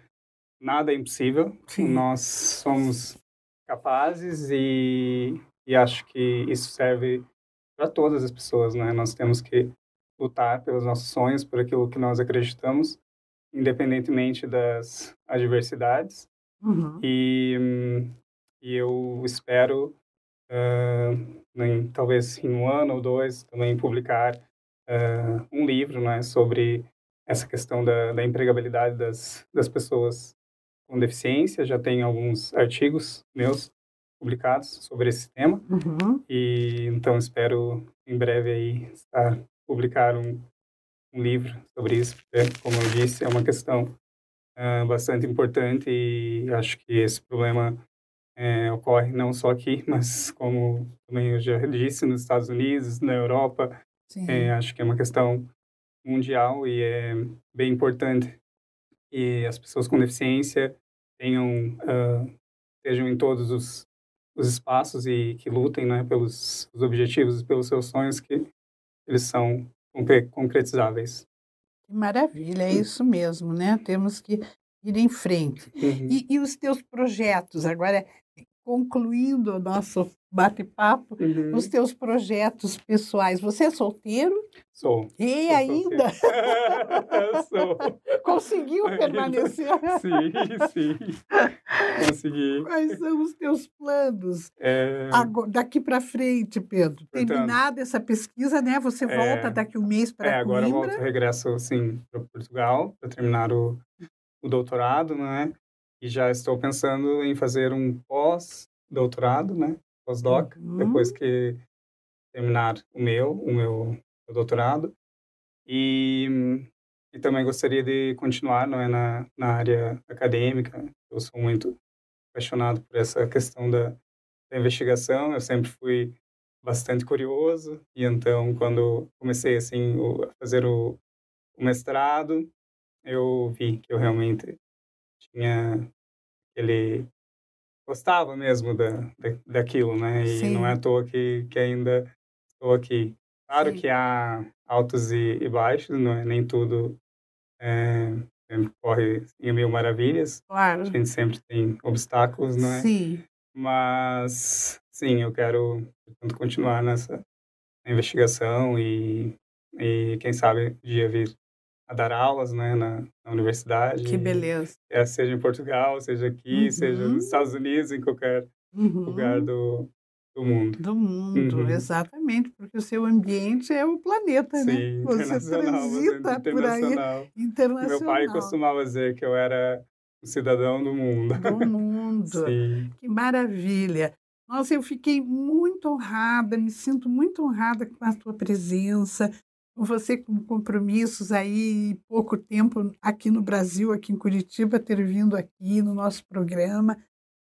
nada é impossível. Sim. Nós somos capazes e, e acho que isso serve para todas as pessoas, né? Nós temos que lutar pelos nossos sonhos, por aquilo que nós acreditamos, independentemente das adversidades. Uhum. E, e eu espero, ah, em, talvez em um ano ou dois, também publicar ah, um livro né, sobre essa questão da, da empregabilidade das, das pessoas com deficiência. Já tem alguns artigos meus publicados sobre esse tema. Uhum. E então espero em breve aí estar, publicar um, um livro sobre isso, porque, como eu disse, é uma questão ah, bastante importante e acho que esse problema eh, ocorre não só aqui, mas como também eu já disse, nos Estados Unidos, na Europa, eh, acho que é uma questão mundial e é bem importante que as pessoas com deficiência tenham, ah, estejam em todos os, os espaços e que lutem né, pelos os objetivos e pelos seus sonhos que eles são concre- concretizáveis. Que maravilha, é isso mesmo, né? Temos que ir em frente. Uhum. E, e os teus projetos, agora concluindo o nosso bate-papo, Uhum. os teus projetos pessoais. Você é solteiro? Sou. E Sou ainda Sou. conseguiu Ainda. permanecer? Sim, sim. Consegui. Quais são os teus planos É, ago- daqui para frente, Pedro? Portanto, Terminada essa pesquisa, né? Você é, volta daqui um mês é, para agora eu Coimbra. volto, regresso assim para Portugal para terminar o, o doutorado, né? E já estou pensando em fazer um pós-doutorado, né? Pós-doc, Uhum. depois que terminar o meu, o meu, meu doutorado. E, e também gostaria de continuar, não é, na, na área acadêmica. Eu sou muito apaixonado por essa questão da, da investigação. Eu sempre fui bastante curioso e então quando comecei assim o- a fazer o, o mestrado, eu vi que eu realmente tinha ele gostava mesmo da, da, daquilo, né? E Sim. não é à toa que, que ainda estou aqui. Claro Sim. que há altos e, e baixos, não é? Nem tudo é, corre em mil maravilhas. Claro. A gente sempre tem obstáculos, não é? Sim. Mas, sim, eu quero portanto, continuar nessa investigação e, e quem sabe um dia vir a dar aulas né, na, na universidade. Que beleza. É, seja em Portugal, seja aqui, Uhum. seja nos Estados Unidos, em qualquer Uhum. lugar do, do mundo. Do mundo, Uhum. exatamente, porque o seu ambiente é o planeta, né? Sim, Você internacional, você transita por aí internacional. Meu pai costumava dizer que eu era um cidadão do mundo. do mundo. Sim. Que maravilha! Nossa, eu fiquei muito honrada, me sinto muito honrada com a tua presença, você com compromissos aí, pouco tempo aqui no Brasil, aqui em Curitiba, ter vindo aqui no nosso programa.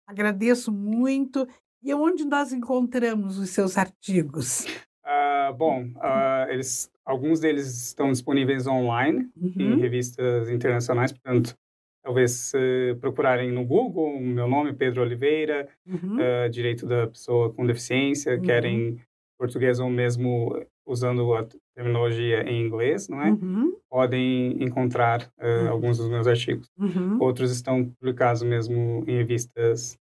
Agradeço muito. E onde nós encontramos os seus artigos? Ah, bom, ah, eles, alguns deles estão disponíveis online em Uhum. revistas internacionais, portanto, talvez se procurarem no Google, meu nome Pedro Oliveira, Uhum. ah, direito da pessoa com deficiência, Uhum. querem português ou mesmo usando a terminologia em inglês, não é? Uhum. Podem encontrar ah, Uhum. alguns dos meus artigos. Uhum. Outros estão publicados mesmo em revistas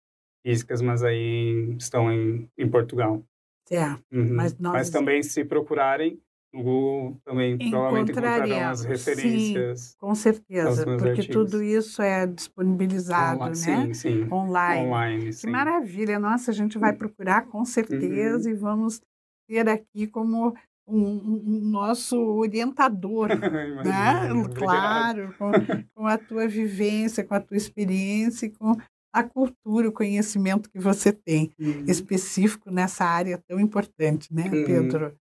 físicas, mas aí estão em, em Portugal. Certo. Uhum. Mas nós- também, se procurarem no Google, também provavelmente encontrarão as referências. Com certeza, porque artigos. tudo isso é disponibilizado, Onla- né? Sim, sim. Online. Online, Que sim. maravilha! Nossa, a gente vai procurar com certeza e vamos ter aqui como um, um- nosso orientador, né? Imagina, obrigado. Claro, com, com a tua vivência, com a tua experiência com a cultura, o conhecimento que você tem Uhum. específico nessa área tão importante, né, Uhum. Pedro?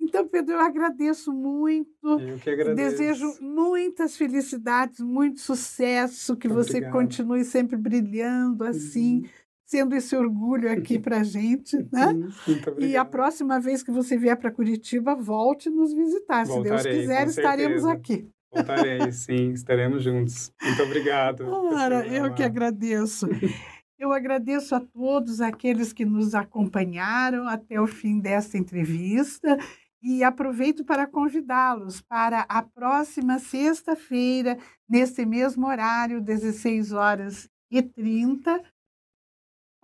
Então, Pedro, eu agradeço muito. Eu que agradeço. Desejo muitas felicidades, muito sucesso, que você continue sempre brilhando assim, Uhum. Sendo esse orgulho aqui para a gente, né? Uhum. Obrigado. E a próxima vez que você vier para Curitiba, volte nos visitar. Se Deus Voltarei, quiser, estaremos aqui. Voltarei, sim. Estaremos juntos. Muito obrigado. Ora, eu que agradeço. Eu agradeço a todos aqueles que nos acompanharam até o fim desta entrevista e aproveito para convidá-los para a próxima sexta-feira, nesse mesmo horário, 16 horas e 30,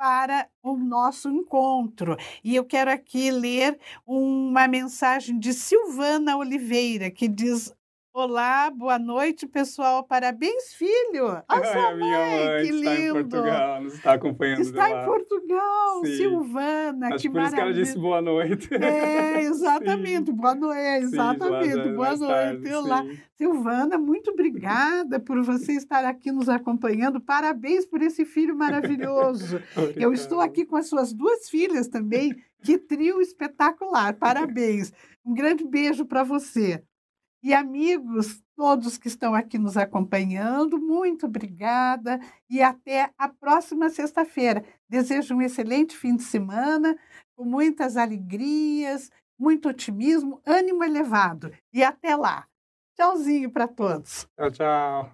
para o nosso encontro. E eu quero aqui ler uma mensagem de Silvana Oliveira, que diz: Olá, boa noite, pessoal. Parabéns, filho. A Ai, sua a minha mãe, mãe que está em lindo. Portugal, nos está acompanhando Está em Portugal, Sim. Silvana, Acho que por isso que ela maravilha. disse boa noite. É, exatamente, boa noite, Sim, lá exatamente, da- boa noite. tarde, Olá. sim. Silvana, muito obrigada por você estar aqui nos acompanhando. Parabéns por esse filho maravilhoso. Eu estou aqui com as suas duas filhas também. Que trio espetacular. Parabéns. Um grande beijo para você. E amigos, todos que estão aqui nos acompanhando, muito obrigada e até a próxima sexta-feira. Desejo um excelente fim de semana, com muitas alegrias, muito otimismo, ânimo elevado. E até lá. Tchauzinho para todos. Tchau, tchau.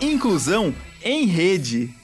Inclusão em rede.